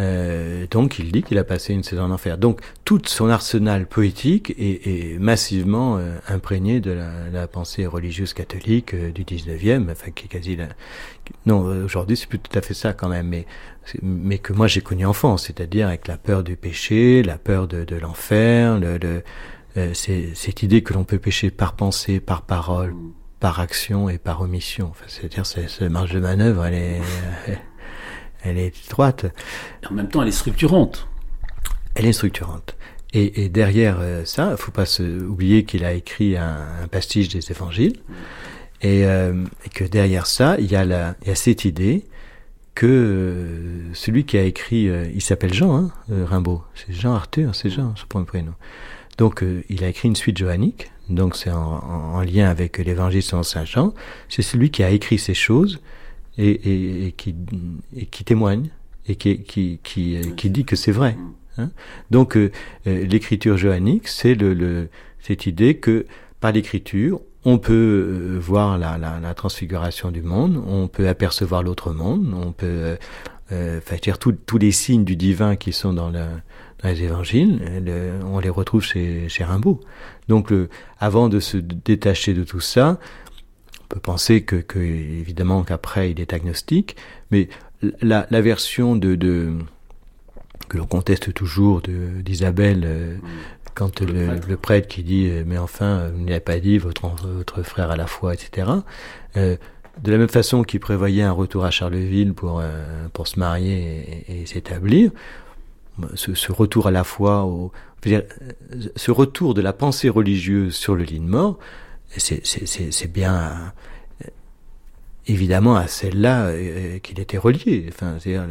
Euh, donc il dit qu'il a passé une saison en enfer. Donc tout son arsenal poétique est, massivement euh, imprégné de la, pensée religieuse catholique euh, du 19e, enfin qui est quasi la... Non, aujourd'hui c'est plus tout à fait ça quand même, mais, mais que moi j'ai connu enfant, c'est-à-dire avec la peur du péché, la peur de, de l'enfer, le, le c'est cette idée que l'on peut pécher par pensée, par parole, par action et par omission. Enfin, c'est-à-dire cette marge de manœuvre, elle est elle est étroite. En même temps, elle est structurante. Elle est structurante. Et, derrière euh, ça, il faut pas se oublier qu'il a écrit un, pastiche des évangiles, euh, et, que derrière ça, il y a, la, il y a cette idée que euh, celui qui a écrit, il s'appelle Jean, hein, Rimbaud, c'est Jean Arthur, c'est Jean, ce point prénom. Donc, il a écrit une suite johannique, donc c'est en, en, lien avec l'évangile selon Saint Jean. C'est celui qui a écrit ces choses et, et, qui, et qui témoigne et qui, qui, qui, qui dit que c'est vrai. Hein. Donc euh, euh, l'écriture johannique, c'est le, le, cette idée que par l'écriture, on peut euh, voir la, la, la, transfiguration du monde, on peut apercevoir l'autre monde, on peut euh, dire tous les signes du divin qui sont dans, le, dans les évangiles, on les retrouve chez, chez Rimbaud. Donc, le, avant de se détacher de tout ça, peut penser que, que évidemment qu'après il est agnostique, mais la, la version de, de que l'on conteste toujours d'Isabelle euh, quand le, prêtre. qui dit euh, mais enfin vous n'avez pas dit votre votre frère à la foi etc. Euh, de la même façon qu'il prévoyait un retour à Charleville pour pour se marier et, s'établir, ce, retour à la foi, au, dire, ce retour de la pensée religieuse sur le lit de mort, c'est bien évidemment à celle-là euh, qu'il était relié. Enfin, la,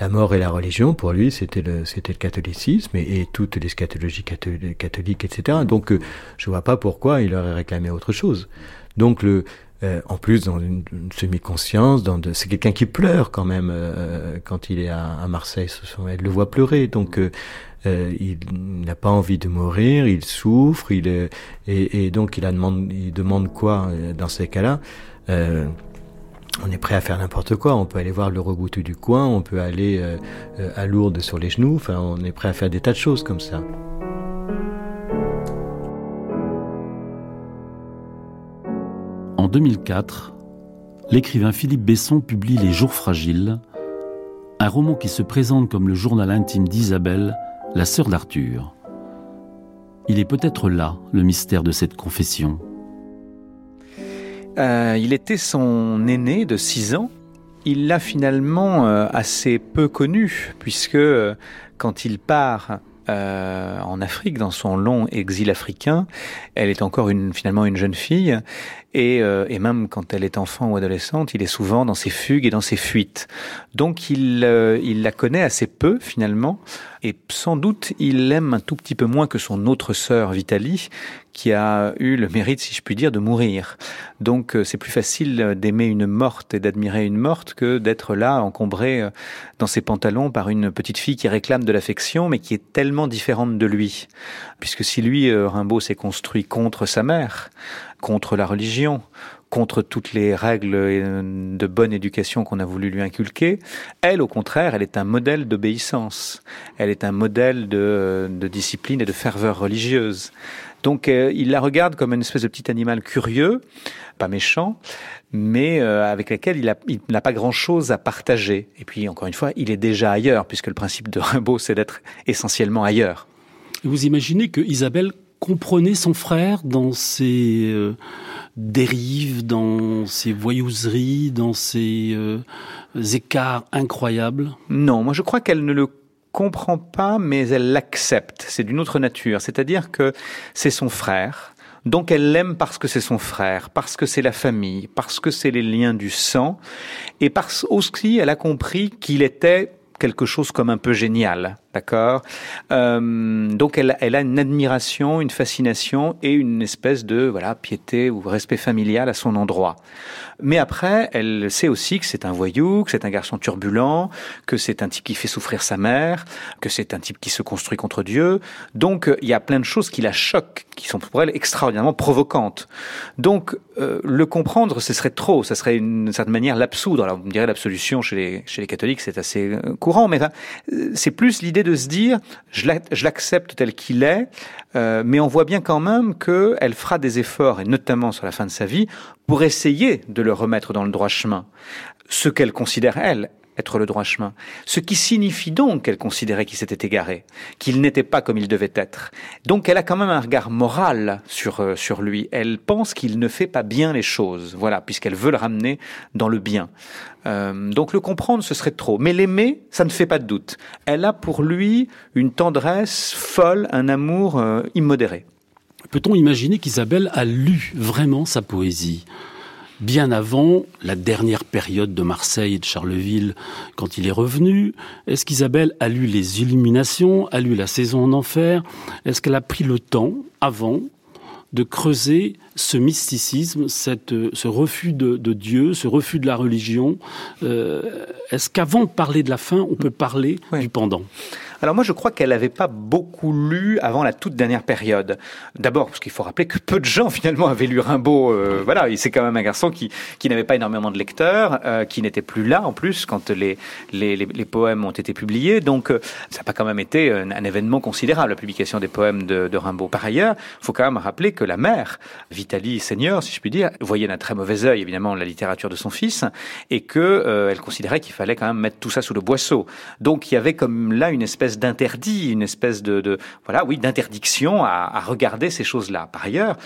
la, mort et la religion, pour lui, c'était le, catholicisme et, toutes les scatologies catholiques, etc. Donc, euh, je vois pas pourquoi il aurait réclamé autre chose. Donc, le, en plus, dans une, semi-conscience, c'est quelqu'un qui pleure quand même quand il est à, à Marseille. Elle le voit pleurer. Donc, euh, il n'a pas envie de mourir, il souffre, il est, et, et, donc il, a demande, il demande quoi euh, dans ces cas-là? Euh, on est prêt à faire n'importe quoi. On peut aller voir le rebouté du coin, on peut aller euh, euh, à Lourdes sur les genoux. Enfin, on est prêt à faire des tas de choses comme ça. En 2004, l'écrivain Philippe Besson publie Les Jours Fragiles, un roman qui se présente comme le journal intime d'Isabelle la sœur d'Arthur. Il est peut-être là le mystère de cette confession. Euh, il était son aîné de 6 ans. Il l'a finalement euh, assez peu connu, puisque euh, quand il part en Afrique, dans son long exil africain, elle est encore une, finalement une jeune fille, et, et, même quand elle est enfant ou adolescente, il est souvent dans ses fugues et dans ses fuites. Donc il, il la connaît assez peu finalement, et sans doute il l'aime un tout petit peu moins que son autre sœur Vitalie, qui a eu le mérite, si je puis dire, de mourir. Donc euh, c'est plus facile d'aimer une morte et d'admirer une morte que d'être là, encombré euh, dans ses pantalons par une petite fille qui réclame de l'affection, mais qui est tellement différente de lui. Puisque si lui, euh, Rimbaud, s'est construit contre sa mère, contre la religion, contre toutes les règles de bonne éducation qu'on a voulu lui inculquer. Elle, au contraire, elle est un modèle d'obéissance. Elle est un modèle de, discipline et de ferveur religieuse. Donc euh, il la regarde comme une espèce de petit animal curieux, pas méchant, mais euh, avec lequel il n'a pas grand-chose à partager. Et puis, encore une fois, il est déjà ailleurs, puisque le principe de Rimbaud, c'est d'être essentiellement ailleurs. Vous imaginez que Isabelle comprenait son frère dans ses euh, dérives, dans ses voyouseries, dans ses euh, écarts incroyables? Non, moi je crois qu'elle ne le comprend pas, mais elle l'accepte. C'est d'une autre nature. C'est-à-dire que c'est son frère. Donc elle l'aime parce que c'est son frère, parce que c'est la famille, parce que c'est les liens du sang, et parce aussi elle a compris qu'il était quelque chose comme un peu génial D'accord euh, Donc elle, elle, a une admiration, une fascination et une espèce de voilà piété ou respect familial à son endroit. Mais après, elle sait aussi que c'est un voyou, que c'est un garçon turbulent, que c'est un type qui fait souffrir sa mère, que c'est un type qui se construit contre Dieu. Donc il y a plein de choses qui la choquent, qui sont pour elle extraordinairement provocantes. Donc euh, le comprendre, ce serait trop, ça serait une certaine manière l'absoudre. Alors me direz l'absolution chez les, chez les catholiques, c'est assez euh, courant, mais euh, c'est plus l'idée de se dire, je l'accepte tel qu'il est, euh, mais on voit bien quand même qu'elle fera des efforts, et notamment sur la fin de sa vie, pour essayer de le remettre dans le droit chemin. Ce qu'elle considère, elle, être le droit chemin. Ce qui signifie donc qu'elle considérait qu'il s'était égaré, qu'il n'était pas comme il devait être. Donc elle a quand même un regard moral sur, euh, sur lui. Elle pense qu'il ne fait pas bien les choses, voilà, puisqu'elle veut le ramener dans le bien. Euh, donc le comprendre, ce serait trop. Mais l'aimer, ça ne fait pas de doute. Elle a pour lui une tendresse folle, un amour euh, immodéré. Peut-on imaginer qu'Isabelle a lu vraiment sa poésie? Bien avant la dernière période de Marseille et de Charleville, quand il est revenu. Est-ce qu'Isabelle a lu les Illuminations, a lu La saison en enfer? Est-ce qu'elle a pris le temps, avant, de creuser ce mysticisme, cette, ce refus de, Dieu, ce refus de la religion? Euh, Est-ce qu'avant de parler de la fin, on peut parler du pendant? Alors moi, je crois qu'elle n'avait pas beaucoup lu avant la toute dernière période. D'abord, parce qu'il faut rappeler que peu de gens finalement avaient lu Rimbaud. Euh, voilà, c'est quand même un garçon qui, qui n'avait pas énormément de lecteurs, euh, qui n'était plus là en plus quand les, les, les, poèmes ont été publiés. Donc euh, ça n'a pas quand même été un, événement considérable, la publication des poèmes de, de Rimbaud. Par ailleurs, il faut quand même rappeler que la mère, Vitalie Seigneur, si je puis dire, voyait d'un très mauvais œil évidemment la littérature de son fils et que elle considérait qu'il fallait quand même mettre tout ça sous le boisseau. Donc il y avait comme là une espèce d'interdit, une espèce de, voilà, oui, d'interdiction à, à regarder ces choses-là. Par ailleurs,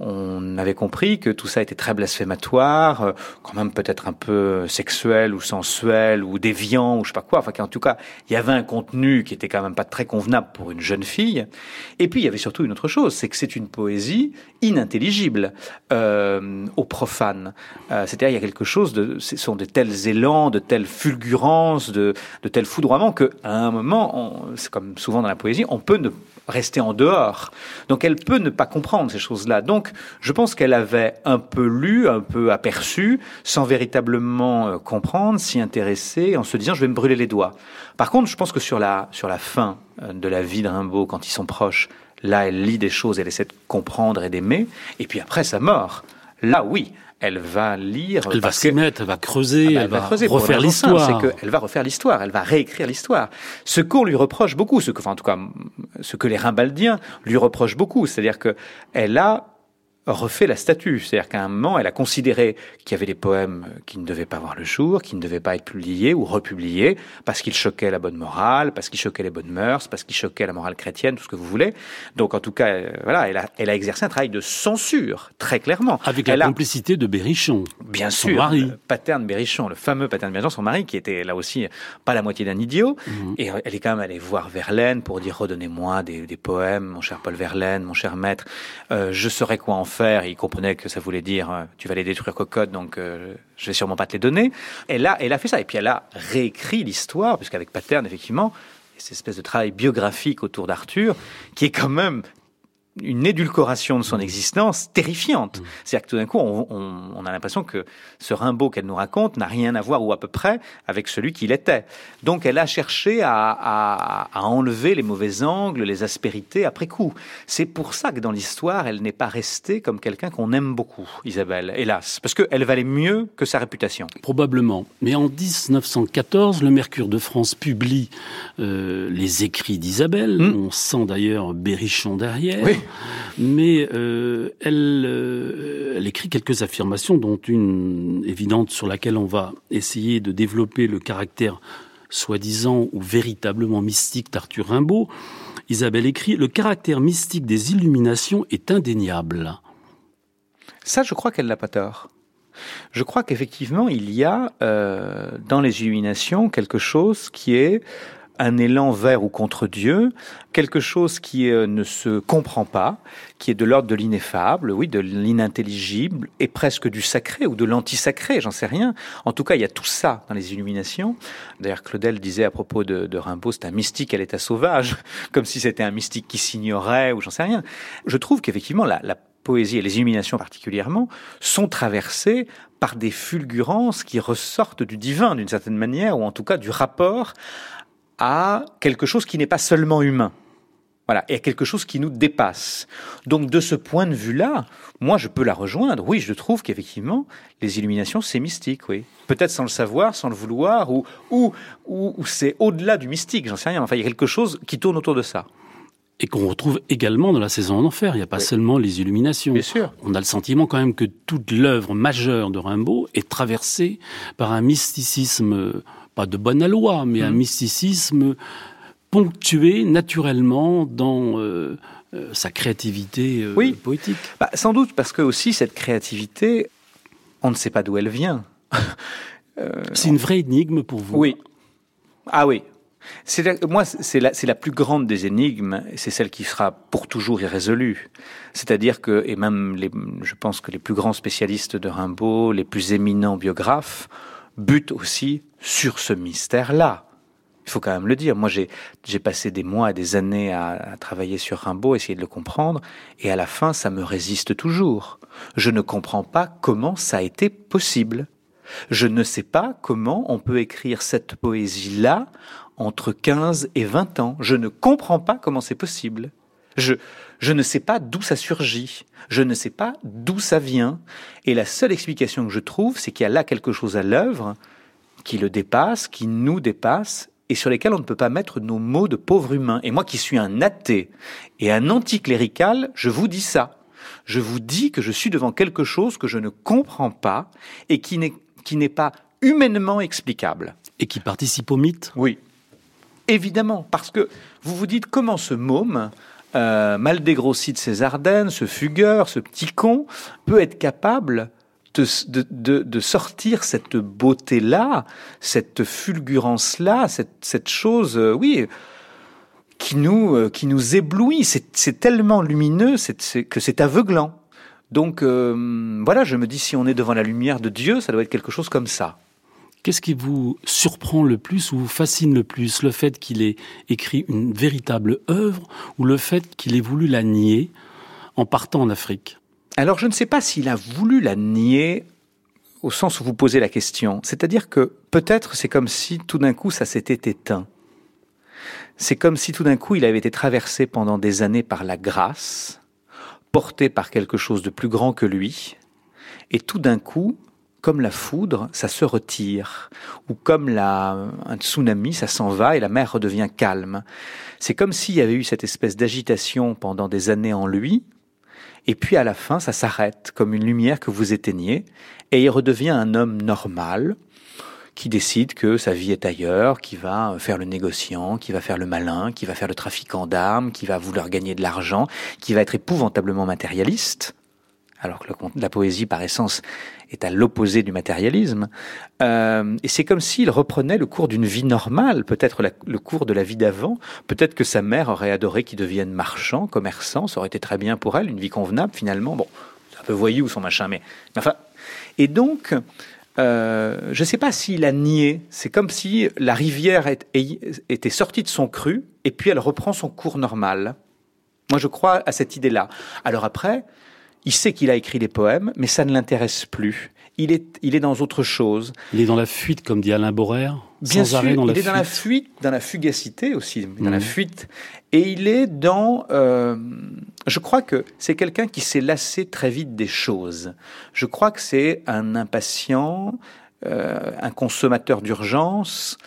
on avait compris que tout ça était très blasphématoire, euh, quand même peut-être un peu sexuel ou sensuel ou déviant ou je sais pas quoi. Enfin, qu'en tout cas, il y avait un contenu qui était quand même pas très convenable pour une jeune fille. Et puis, il y avait surtout une autre chose, c'est que c'est une poésie inintelligible euh, aux profanes. Euh, C'est-à-dire, il y a quelque chose de, ce sont de tels élans, de telles fulgurances, de, de tels foudroiements que, à un moment, c'est comme souvent dans la poésie, on peut ne rester en dehors. Donc elle peut ne pas comprendre ces choses-là. Donc je pense qu'elle avait un peu lu, un peu aperçu, sans véritablement euh, comprendre, s'y intéresser, en se disant je vais me brûler les doigts. Par contre, je pense que sur la, sur la fin euh, de la vie de Rimbaud, quand ils sont proches, là elle lit des choses, elle essaie de comprendre et d'aimer, et puis après sa mort, là oui, elle va lire. Elle va s'y mettre, elle va creuser, ah bah, elle, va, refaire l'histoire. C'est qu'elle va refaire l'histoire, elle va réécrire l'histoire. Ce qu'on lui reproche beaucoup, ce que, enfin, en tout cas, ce que les Rimbaldiens lui reprochent beaucoup, c'est-à-dire que elle a refait la statue. C'est-à-dire qu'à un moment, elle a considéré qu'il y avait des poèmes qui ne devaient pas voir le jour, qui ne devaient pas être publiés ou republiés, parce qu'ils choquaient la bonne morale, parce qu'ils choquaient les bonnes mœurs, parce qu'ils choquaient la morale chrétienne, tout ce que vous voulez. Donc, en tout cas, euh, voilà, elle a, elle a exercé un travail de censure, très clairement. Avec la complicité de Berrichon. Bien sûr. Mari. Le paterne Berrichon, le fameux paterne Berrichon, son mari, qui était là aussi pas la moitié d'un idiot. Mhm. Et elle est quand même allée voir Verlaine pour dire redonnez-moi des, des, poèmes, mon cher Paul Verlaine, mon cher maître, euh, je saurais quoi en faire il comprenait que ça voulait dire euh, tu vas les détruire cocotte, donc euh, je vais sûrement pas te les donner. Elle a, elle a fait ça. Et puis elle a réécrit l'histoire, puisqu'avec Paterne, effectivement, cette espèce de travail biographique autour d'Arthur, qui est quand même une édulcoration de son existence terrifiante. Mmh. C'est-à-dire que tout d'un coup, on, on, on a l'impression que ce Rimbaud qu'elle nous raconte n'a rien à voir, ou à peu près, avec celui qu'il était. Donc elle a cherché à, à, à, enlever les mauvais angles, les aspérités après coup. C'est pour ça que dans l'histoire, elle n'est pas restée comme quelqu'un qu'on aime beaucoup, Isabelle, hélas, parce qu'elle valait mieux que sa réputation. Probablement. Mais en 1914, le Mercure de France publie euh, les écrits d'Isabelle. Mmh. On sent d'ailleurs Berrichon derrière. Oui mais euh, elle, euh, elle écrit quelques affirmations, dont une évidente sur laquelle on va essayer de développer le caractère soi-disant ou véritablement mystique d'Arthur Rimbaud. Isabelle écrit Le caractère mystique des illuminations est indéniable. Ça, je crois qu'elle n'a pas tort. Je crois qu'effectivement, il y a euh, dans les illuminations quelque chose qui est un élan vers ou contre Dieu, quelque chose qui euh, ne se comprend pas, qui est de l'ordre de l'ineffable, oui, de l'inintelligible, et presque du sacré ou de l'anti-sacré, j'en sais rien. En tout cas, il y a tout ça dans les illuminations. D'ailleurs, Claudel disait à propos de, Rimbaud, c'est un mystique à l'état sauvage, comme si c'était un mystique qui s'ignorait ou j'en sais rien. Je trouve qu'effectivement, la, la poésie et les illuminations particulièrement sont traversées par des fulgurances qui ressortent du divin d'une certaine manière, ou en tout cas du rapport à quelque chose qui n'est pas seulement humain. Voilà, et à quelque chose qui nous dépasse. Donc de ce point de vue-là, moi je peux la rejoindre. Oui, je trouve qu'effectivement, les illuminations, c'est mystique, oui. Peut-être sans le savoir, sans le vouloir, ou, ou, ou, c'est au-delà du mystique, j'en sais rien. Enfin, il y a quelque chose qui tourne autour de ça. Et qu'on retrouve également dans la saison en enfer. Il n'y a pas seulement les illuminations. Bien sûr. On a le sentiment quand même que toute l'œuvre majeure de Rimbaud est traversée par un mysticisme pas de bonne loi, mais un mmh. mysticisme ponctué naturellement dans euh, euh, sa créativité euh, oui. poétique. Bah, sans doute parce que aussi cette créativité, on ne sait pas d'où elle vient. c'est une vraie énigme pour vous. Oui. Ah oui. C'est moi, c'est la, la, plus grande des énigmes, c'est celle qui sera pour toujours irrésolue. C'est-à-dire que, et même les, je pense que les plus grands spécialistes de Rimbaud, les plus éminents biographes, butent aussi sur ce mystère-là. Il faut quand même le dire. Moi, j'ai passé des mois et des années à, à, travailler sur Rimbaud, essayer de le comprendre, et à la fin, ça me résiste toujours. Je ne comprends pas comment ça a été possible. Je ne sais pas comment on peut écrire cette poésie-là entre 15 et 20 ans. Je ne comprends pas comment c'est possible. Je, je ne sais pas d'où ça surgit. Je ne sais pas d'où ça vient. Et la seule explication que je trouve, c'est qu'il y a là quelque chose à l'œuvre qui le dépasse, qui nous dépasse, et sur lesquels on ne peut pas mettre nos mots de pauvre humain. Et moi qui suis un athée et un anticlérical, je vous dis ça. Je vous dis que je suis devant quelque chose que je ne comprends pas et qui n'est, qui n'est pas humainement explicable. Et qui participe au mythe? Oui. Évidemment, parce que vous vous dites comment ce môme, euh, mal dégrossi de ses Ardennes, ce fugueur, ce petit con, peut être capable de, sortir cette beauté-là, cette fulgurance-là, cette, chose, euh, oui, qui nous, euh, qui nous éblouit. C'est tellement lumineux que c'est aveuglant. Donc voilà, je me dis, si on est devant la lumière de Dieu, ça doit être quelque chose comme ça. Qu'est-ce qui vous surprend le plus ou vous fascine le plus? Le fait qu'il ait écrit une véritable œuvre ou le fait qu'il ait voulu la nier en partant en Afrique? Alors je ne sais pas s'il a voulu la nier au sens où vous posez la question. C'est-à-dire que peut-être c'est comme si tout d'un coup ça s'était éteint. C'est comme si tout d'un coup il avait été traversé pendant des années par la grâce, porté par quelque chose de plus grand que lui, et tout d'un coup comme la foudre, ça se retire, ou comme la, un tsunami, ça s'en va et la mer redevient calme. C'est comme s'il y avait eu cette espèce d'agitation pendant des années en lui, et puis à la fin, ça s'arrête, comme une lumière que vous éteignez, et il redevient un homme normal, qui décide que sa vie est ailleurs, qui va faire le négociant, qui va faire le malin, qui va faire le trafiquant d'armes, qui va vouloir gagner de l'argent, qui va être épouvantablement matérialiste, alors que la poésie, par essence, est à l'opposé du matérialisme. Euh, et c'est comme s'il reprenait le cours d'une vie normale, peut-être le cours de la vie d'avant. Peut-être que sa mère aurait adoré qu'il devienne marchand, commerçant, ça aurait été très bien pour elle, une vie convenable finalement. Bon, un peu voyou son machin, mais, enfin. Et donc, euh, je ne sais pas s'il a nié. C'est comme si la rivière était sortie de son cru et puis elle reprend son cours normal. Moi, je crois à cette idée-là. Alors après, il sait qu'il a écrit des poèmes, mais ça ne l'intéresse plus. Il est, il est dans autre chose. Il est dans la fuite, comme dit Alain Borrer. Bien sûr, il est dans la fuite, dans la fugacité aussi, dans la mmh. fuite. Et il est dans. Euh, je crois que c'est quelqu'un qui s'est lassé très vite des choses. Je crois que c'est un impatient, euh, un consommateur d'urgence.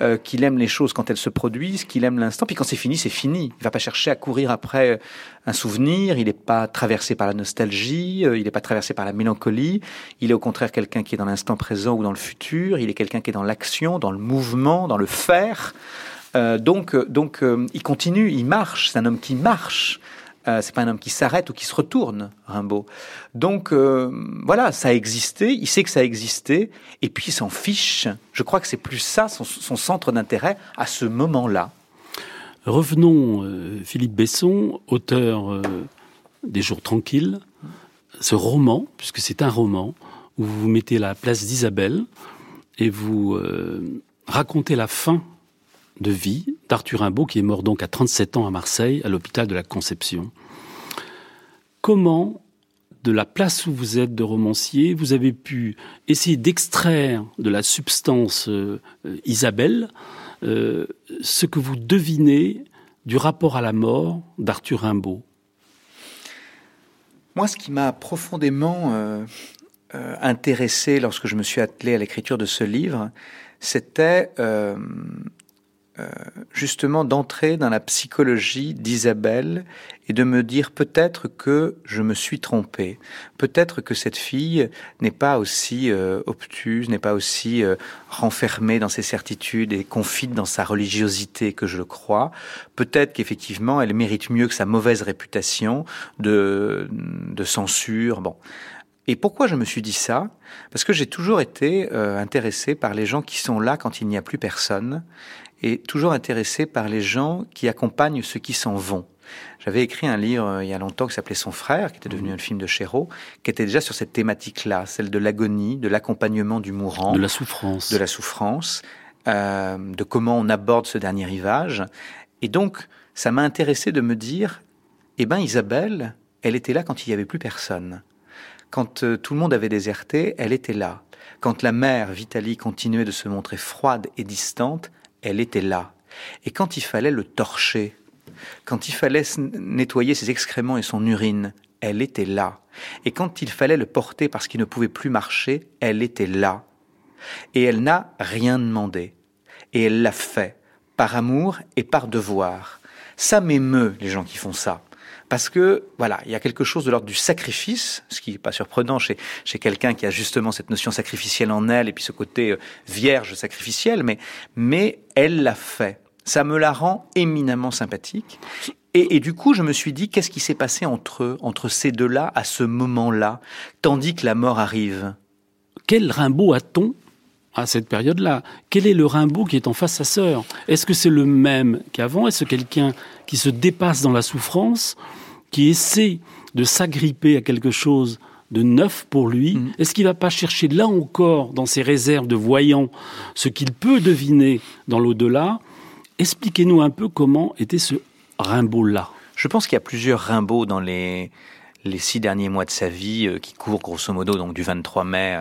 Euh, qu'il aime les choses quand elles se produisent, qu'il aime l'instant, puis quand c'est fini, c'est fini. Il va pas chercher à courir après un souvenir, il n'est pas traversé par la nostalgie, euh, il n'est pas traversé par la mélancolie, il est au contraire quelqu'un qui est dans l'instant présent ou dans le futur, il est quelqu'un qui est dans l'action, dans le mouvement, dans le faire. Euh, donc, donc il continue, il marche, c'est un homme qui marche. Euh, c'est pas un homme qui s'arrête ou qui se retourne, Rimbaud. Donc euh, voilà, ça a existé, il sait que ça a existé, et puis il s'en fiche. Je crois que c'est plus ça son, centre d'intérêt à ce moment-là. Revenons, euh, Philippe Besson, auteur des Jours tranquilles, ce roman, puisque c'est un roman, où vous mettez la place d'Isabelle et vous racontez la fin de vie d'Arthur Rimbaud, qui est mort donc à 37 ans à Marseille, à l'hôpital de la Conception. Comment, de la place où vous êtes de romancier, vous avez pu essayer d'extraire de la substance euh, Isabelle euh, ce que vous devinez du rapport à la mort d'Arthur Rimbaud Moi, ce qui m'a profondément euh, intéressé lorsque je me suis attelé à l'écriture de ce livre, c'était justement d'entrer dans la psychologie d'Isabelle et de me dire peut-être que je me suis trompé, peut-être que cette fille n'est pas aussi euh, obtuse, n'est pas aussi euh, renfermée dans ses certitudes et confite dans sa religiosité que je le crois, peut-être qu'effectivement elle mérite mieux que sa mauvaise réputation de, de censure. Bon. Et pourquoi je me suis dit ça? Parce que j'ai toujours été intéressé par les gens qui sont là quand il n'y a plus personne et toujours intéressé par les gens qui accompagnent ceux qui s'en vont. J'avais écrit un livre euh, il y a longtemps qui s'appelait Son frère, qui était devenu un film de Chéreau, qui était déjà sur cette thématique-là, celle de l'agonie, de l'accompagnement du mourant, de la souffrance, de la souffrance, euh, de comment on aborde ce dernier rivage. Et donc, ça m'a intéressé de me dire, eh ben Isabelle, elle était là quand il n'y avait plus personne. Quand euh, tout le monde avait déserté, elle était là. Quand la mère, Vitalie, continuait de se montrer froide et distante, elle était là. Et quand il fallait le torcher, quand il fallait nettoyer ses excréments et son urine, elle était là. Et quand il fallait le porter parce qu'il ne pouvait plus marcher, elle était là. Et elle n'a rien demandé. Et elle l'a fait, par amour et par devoir. Ça m'émeut, les gens qui font ça. Parce que, voilà, il y a quelque chose de l'ordre du sacrifice, ce qui n'est pas surprenant chez, chez quelqu'un qui a justement cette notion sacrificielle en elle, et puis ce côté euh, vierge sacrificiel, mais, mais elle l'a fait. Ça me la rend éminemment sympathique. Et, et, du coup, je me suis dit, qu'est-ce qui s'est passé entre eux, entre ces deux-là, à ce moment-là, tandis que la mort arrive? Quel Rimbaud a-t-on à cette période-là. Quel est le Rimbaud qui est en face à sa sœur? Est-ce que c'est le même qu'avant? Est-ce quelqu'un qui se dépasse dans la souffrance, qui essaie de s'agripper à quelque chose de neuf pour lui? Mm. Est-ce qu'il va pas chercher là encore dans ses réserves de voyants ce qu'il peut deviner dans l'au-delà? Expliquez-nous un peu comment était ce Rimbaud-là. Je pense qu'il y a plusieurs Rimbaud dans les les six derniers mois de sa vie, euh, qui courent grosso modo donc du 23 mai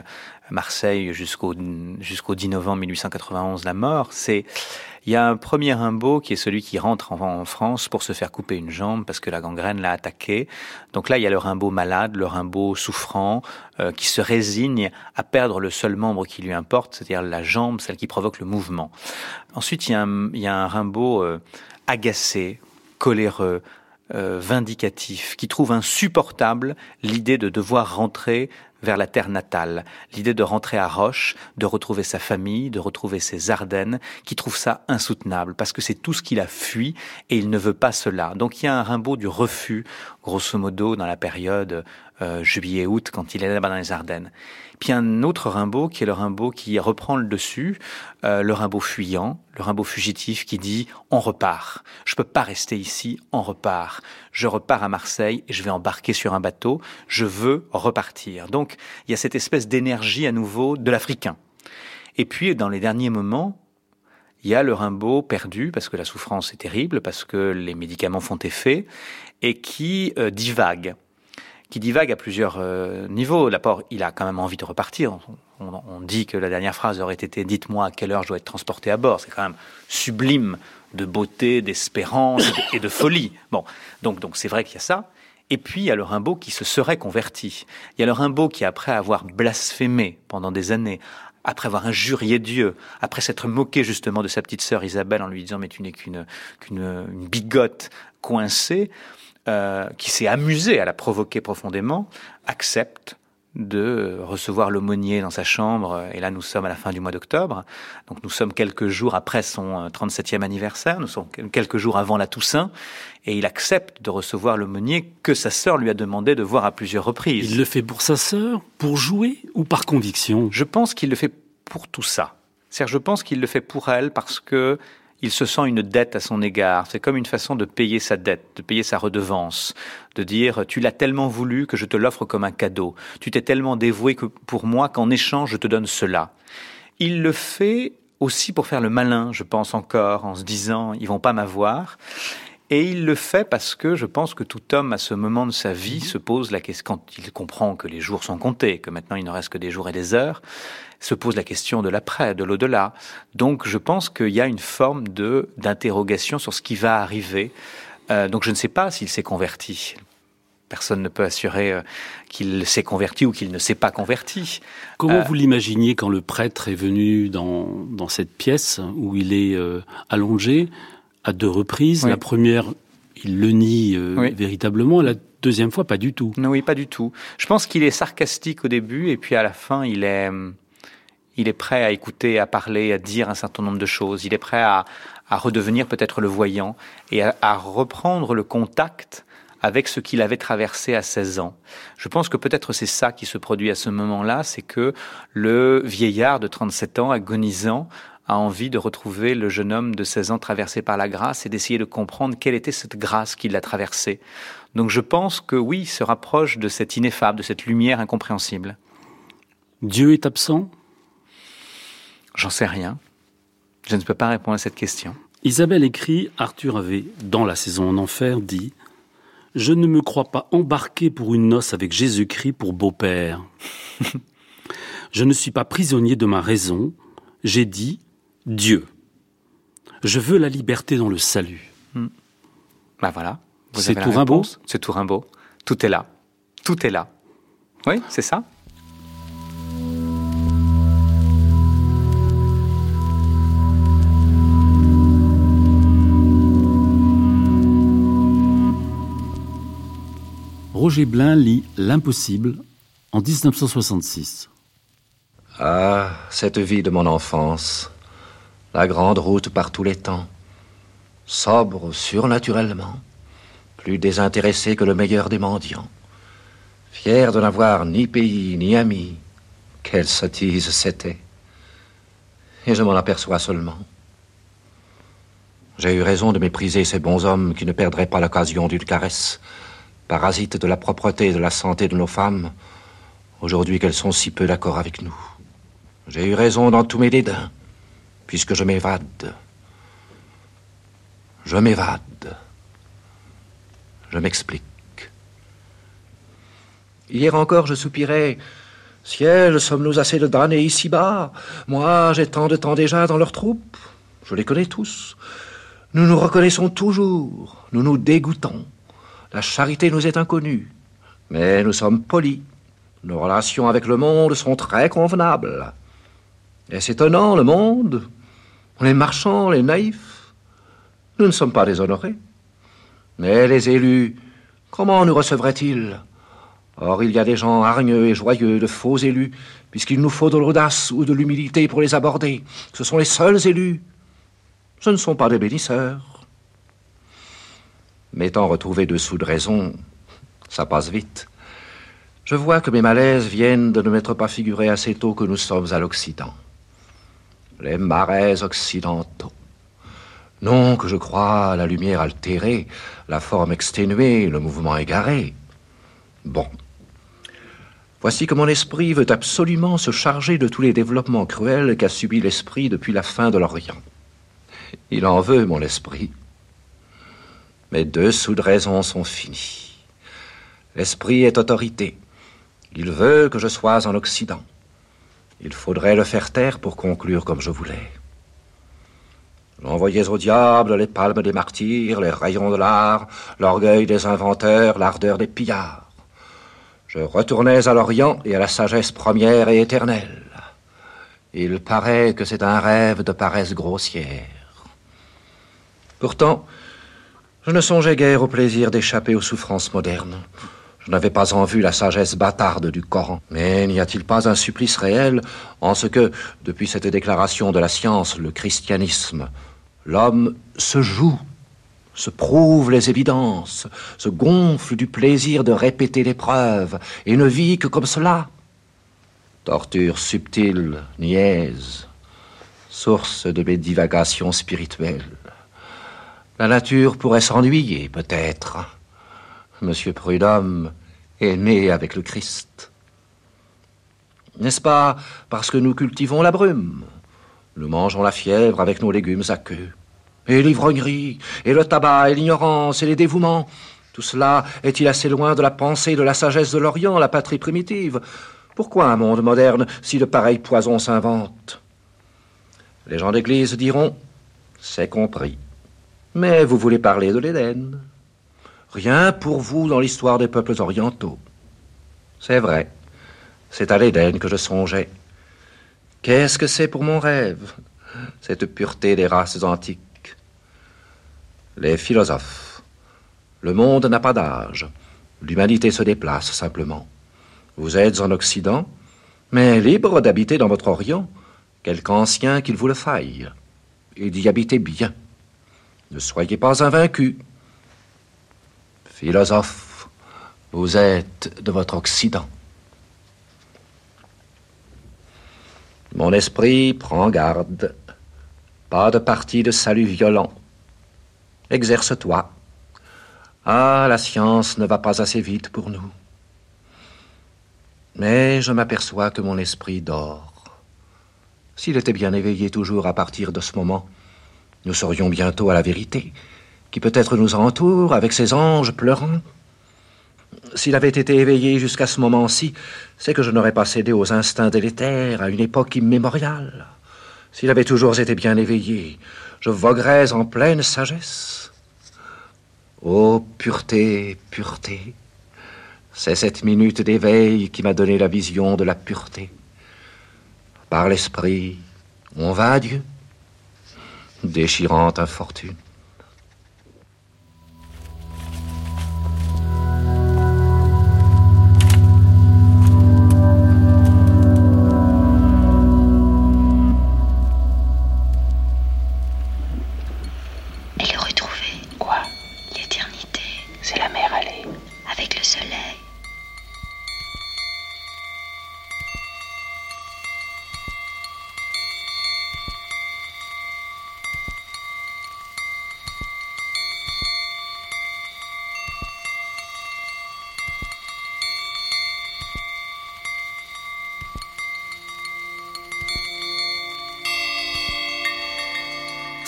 Marseille jusqu'au jusqu'au 10 novembre 1891 la mort, c'est il y a un premier Rimbaud qui est celui qui rentre en, France pour se faire couper une jambe parce que la gangrène l'a attaqué. Donc là, il y a le Rimbaud malade, le Rimbaud souffrant, euh, qui se résigne à perdre le seul membre qui lui importe, c'est-à-dire la jambe, celle qui provoque le mouvement. Ensuite, il y a un, il y a un Rimbaud euh, agacé, coléreux, euh, vindicatif, qui trouve insupportable l'idée de devoir rentrer vers la terre natale, l'idée de rentrer à Roche, de retrouver sa famille, de retrouver ses Ardennes, qui trouve ça insoutenable parce que c'est tout ce qu'il a fui et il ne veut pas cela. Donc il y a un Rimbaud du refus, grosso modo, dans la période euh, juillet-août, quand il est là-bas dans les Ardennes. Puis un autre Rimbaud qui est le Rimbaud qui reprend le dessus, euh, le Rimbaud fuyant, le Rimbaud fugitif qui dit on repart. Je peux pas rester ici, on repart. Je repars à Marseille et je vais embarquer sur un bateau. Je veux repartir. Donc il y a cette espèce d'énergie à nouveau de l'Africain. Et puis dans les derniers moments, il y a le Rimbaud perdu parce que la souffrance est terrible, parce que les médicaments font effet, et qui euh, divague qui divague à plusieurs euh, niveaux. D'abord, il a quand même envie de repartir. On, dit que la dernière phrase aurait été Dites-moi à quelle heure je dois être transporté à bord. C'est quand même sublime de beauté, d'espérance et, de folie. Bon, donc donc c'est vrai qu'il y a ça. Et puis il y a le Rimbaud qui se serait converti. Il y a le Rimbaud qui, après avoir blasphémé pendant des années, après avoir injurié Dieu, après s'être moqué justement de sa petite sœur Isabelle en lui disant mais tu n'es qu'une qu'une bigote coincée, euh, qui s'est amusé à la provoquer profondément, accepte de recevoir l'aumônier dans sa chambre. Et là, nous sommes à la fin du mois d'octobre. Donc, nous sommes quelques jours après son 37e anniversaire. Nous sommes quelques jours avant la Toussaint. Et il accepte de recevoir l'aumônier que sa sœur lui a demandé de voir à plusieurs reprises. Il le fait pour sa sœur, pour jouer ou par conviction? Je pense qu'il le fait pour tout ça. cest je pense qu'il le fait pour elle parce que il se sent une dette à son égard. C'est comme une façon de payer sa dette, de payer sa redevance, de dire tu l'as tellement voulu que je te l'offre comme un cadeau. Tu t'es tellement dévoué que pour moi qu'en échange je te donne cela. Il le fait aussi pour faire le malin, je pense encore, en se disant ils vont pas m'avoir. Et il le fait parce que je pense que tout homme, à ce moment de sa vie, se pose la question, quand il comprend que les jours sont comptés, que maintenant il ne reste que des jours et des heures, se pose la question de l'après, de l'au-delà. Donc je pense qu'il y a une forme de d'interrogation sur ce qui va arriver. Euh, donc je ne sais pas s'il s'est converti. Personne ne peut assurer euh, qu'il s'est converti ou qu'il ne s'est pas converti. Comment euh, vous l'imaginiez quand le prêtre est venu dans, dans cette pièce où il est euh, allongé? À deux reprises La première, il le nie véritablement. La deuxième fois, pas du tout. Non, oui, pas du tout. Je pense qu'il est sarcastique au début et puis à la fin, il est il est prêt à écouter, à parler, à dire un certain nombre de choses. Il est prêt à, redevenir peut-être le voyant et à, reprendre le contact avec ce qu'il avait traversé à 16 ans. Je pense que peut-être c'est ça qui se produit à ce moment-là, c'est que le vieillard de 37 ans, agonisant, a envie de retrouver le jeune homme de 16 ans traversé par la grâce et d'essayer de comprendre quelle était cette grâce qui l'a traversé. Donc je pense que oui, il se rapproche de cette ineffable, de cette lumière incompréhensible. Dieu est absent? J'en sais rien. Je ne peux pas répondre à cette question. Isabelle écrit, Arthur avait, dans la saison en enfer, dit Je ne me crois pas embarqué pour une noce avec Jésus-Christ pour beau-père. je ne suis pas prisonnier de ma raison. J'ai dit Dieu. Je veux la liberté dans le salut. Ben voilà. C'est tout Rimbaud C'est tout Rimbaud. Tout est là. Tout est là. Oui, c'est ça. Roger Blin lit L'impossible en 1966. Ah, cette vie de mon enfance, la grande route par tous les temps, sobre surnaturellement, plus désintéressé que le meilleur des mendiants, fier de n'avoir ni pays ni amis, quelle sottise c'était. Et je m'en aperçois seulement. J'ai eu raison de mépriser ces bons hommes qui ne perdraient pas l'occasion d'une caresse, parasites de la propreté et de la santé de nos femmes, aujourd'hui qu'elles sont si peu d'accord avec nous. J'ai eu raison dans tous mes dédains, puisque je m'évade. Je m'évade. Je m'explique. Hier encore, je soupirais. Ciel, sommes-nous assez de damnés ici-bas? Moi, j'ai tant de temps déjà dans leurs troupes. Je les connais tous. Nous nous reconnaissons toujours. Nous nous dégoûtons. La charité nous est inconnue, mais nous sommes polis. Nos relations avec le monde sont très convenables. Est-ce étonnant, le monde Les marchands, les naïfs Nous ne sommes pas déshonorés. Mais les élus, comment nous recevraient-ils? Or, il y a des gens hargneux et joyeux, de faux élus, puisqu'il nous faut de l'audace ou de l'humilité pour les aborder. Ce sont les seuls élus. Ce ne sont pas des bénisseurs. M'étant retrouvé dessous de raison, ça passe vite. Je vois que mes malaises viennent de ne m'être pas figuré assez tôt que nous sommes à l'Occident. Les marais occidentaux. Non que je crois la lumière altérée, la forme exténuée, le mouvement égaré. Bon. Voici que mon esprit veut absolument se charger de tous les développements cruels qu'a subi l'esprit depuis la fin de l'Orient. Il en veut, mon esprit. Mes deux de raison sont finis. L'esprit est autorité. Il veut que je sois en Occident. Il faudrait le faire taire pour conclure comme je voulais. J'envoyais au diable les palmes des martyrs, les rayons de l'art, l'orgueil des inventeurs, l'ardeur des pillards. Je retournais à l'Orient et à la sagesse première et éternelle. Il paraît que c'est un rêve de paresse grossière. Pourtant, je ne songeais guère au plaisir d'échapper aux souffrances modernes. Je n'avais pas en vue la sagesse bâtarde du Coran. Mais n'y a-t-il pas un supplice réel en ce que, depuis cette déclaration de la science, le christianisme, l'homme se joue, se prouve les évidences, se gonfle du plaisir de répéter les preuves, et ne vit que comme cela? Torture subtile, niaise, source de mes divagations spirituelles. La nature pourrait s'ennuyer, peut-être. Monsieur Prudhomme est né avec le Christ. N'est-ce pas parce que nous cultivons la brume Nous mangeons la fièvre avec nos légumes à queue. Et l'ivrognerie, et le tabac, et l'ignorance, et les dévouements, tout cela est-il assez loin de la pensée de la sagesse de l'Orient, la patrie primitive? Pourquoi un monde moderne si de pareils poisons s'inventent? Les gens d'Église diront, c'est compris. Mais vous voulez parler de l'Éden Rien pour vous dans l'histoire des peuples orientaux. C'est vrai, c'est à l'Éden que je songeais. Qu'est-ce que c'est pour mon rêve, cette pureté des races antiques? Les philosophes. Le monde n'a pas d'âge. L'humanité se déplace simplement. Vous êtes en Occident, mais libre d'habiter dans votre Orient, quelque ancien qu'il vous le faille, et d'y habiter bien. Ne soyez pas invaincus. Philosophe, vous êtes de votre Occident. Mon esprit prend garde. Pas de parti de salut violent. Exerce-toi. Ah, la science ne va pas assez vite pour nous. Mais je m'aperçois que mon esprit dort. S'il était bien éveillé toujours à partir de ce moment, nous serions bientôt à la vérité, qui peut-être nous entoure avec ses anges pleurants. S'il avait été éveillé jusqu'à ce moment-ci, c'est que je n'aurais pas cédé aux instincts délétères à une époque immémoriale. S'il avait toujours été bien éveillé, je voguerais en pleine sagesse. Ô pureté, pureté, c'est cette minute d'éveil qui m'a donné la vision de la pureté. Par l'esprit, on va à Dieu déchirante infortune.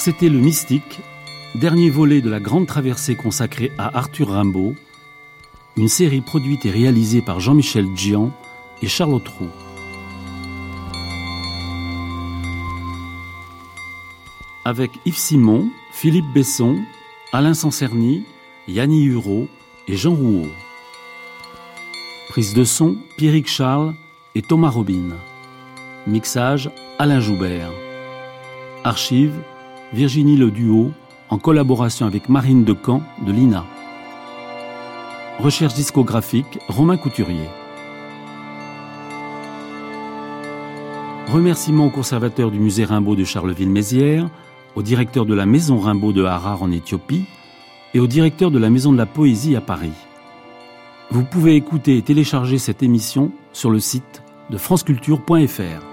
C'était Le Mystique, dernier volet de la grande traversée consacrée à Arthur Rimbaud, une série produite et réalisée par Jean-Michel Gian et Charlotte Roux. Avec Yves Simon, Philippe Besson, Alain Sancerny, Yanni Hureau et Jean Rouault. Prise de son, Pierrick Charles et Thomas Robin. Mixage, Alain Joubert. Archives, Virginie Le Duo, en collaboration avec Marine Decamp de l'INA. Recherche discographique, Romain Couturier. Remerciements au conservateur du musée Rimbaud de Charleville-Mézières, au directeur de la maison Rimbaud de Harar en Éthiopie et au directeur de la maison de la poésie à Paris. Vous pouvez écouter et télécharger cette émission sur le site de franceculture.fr.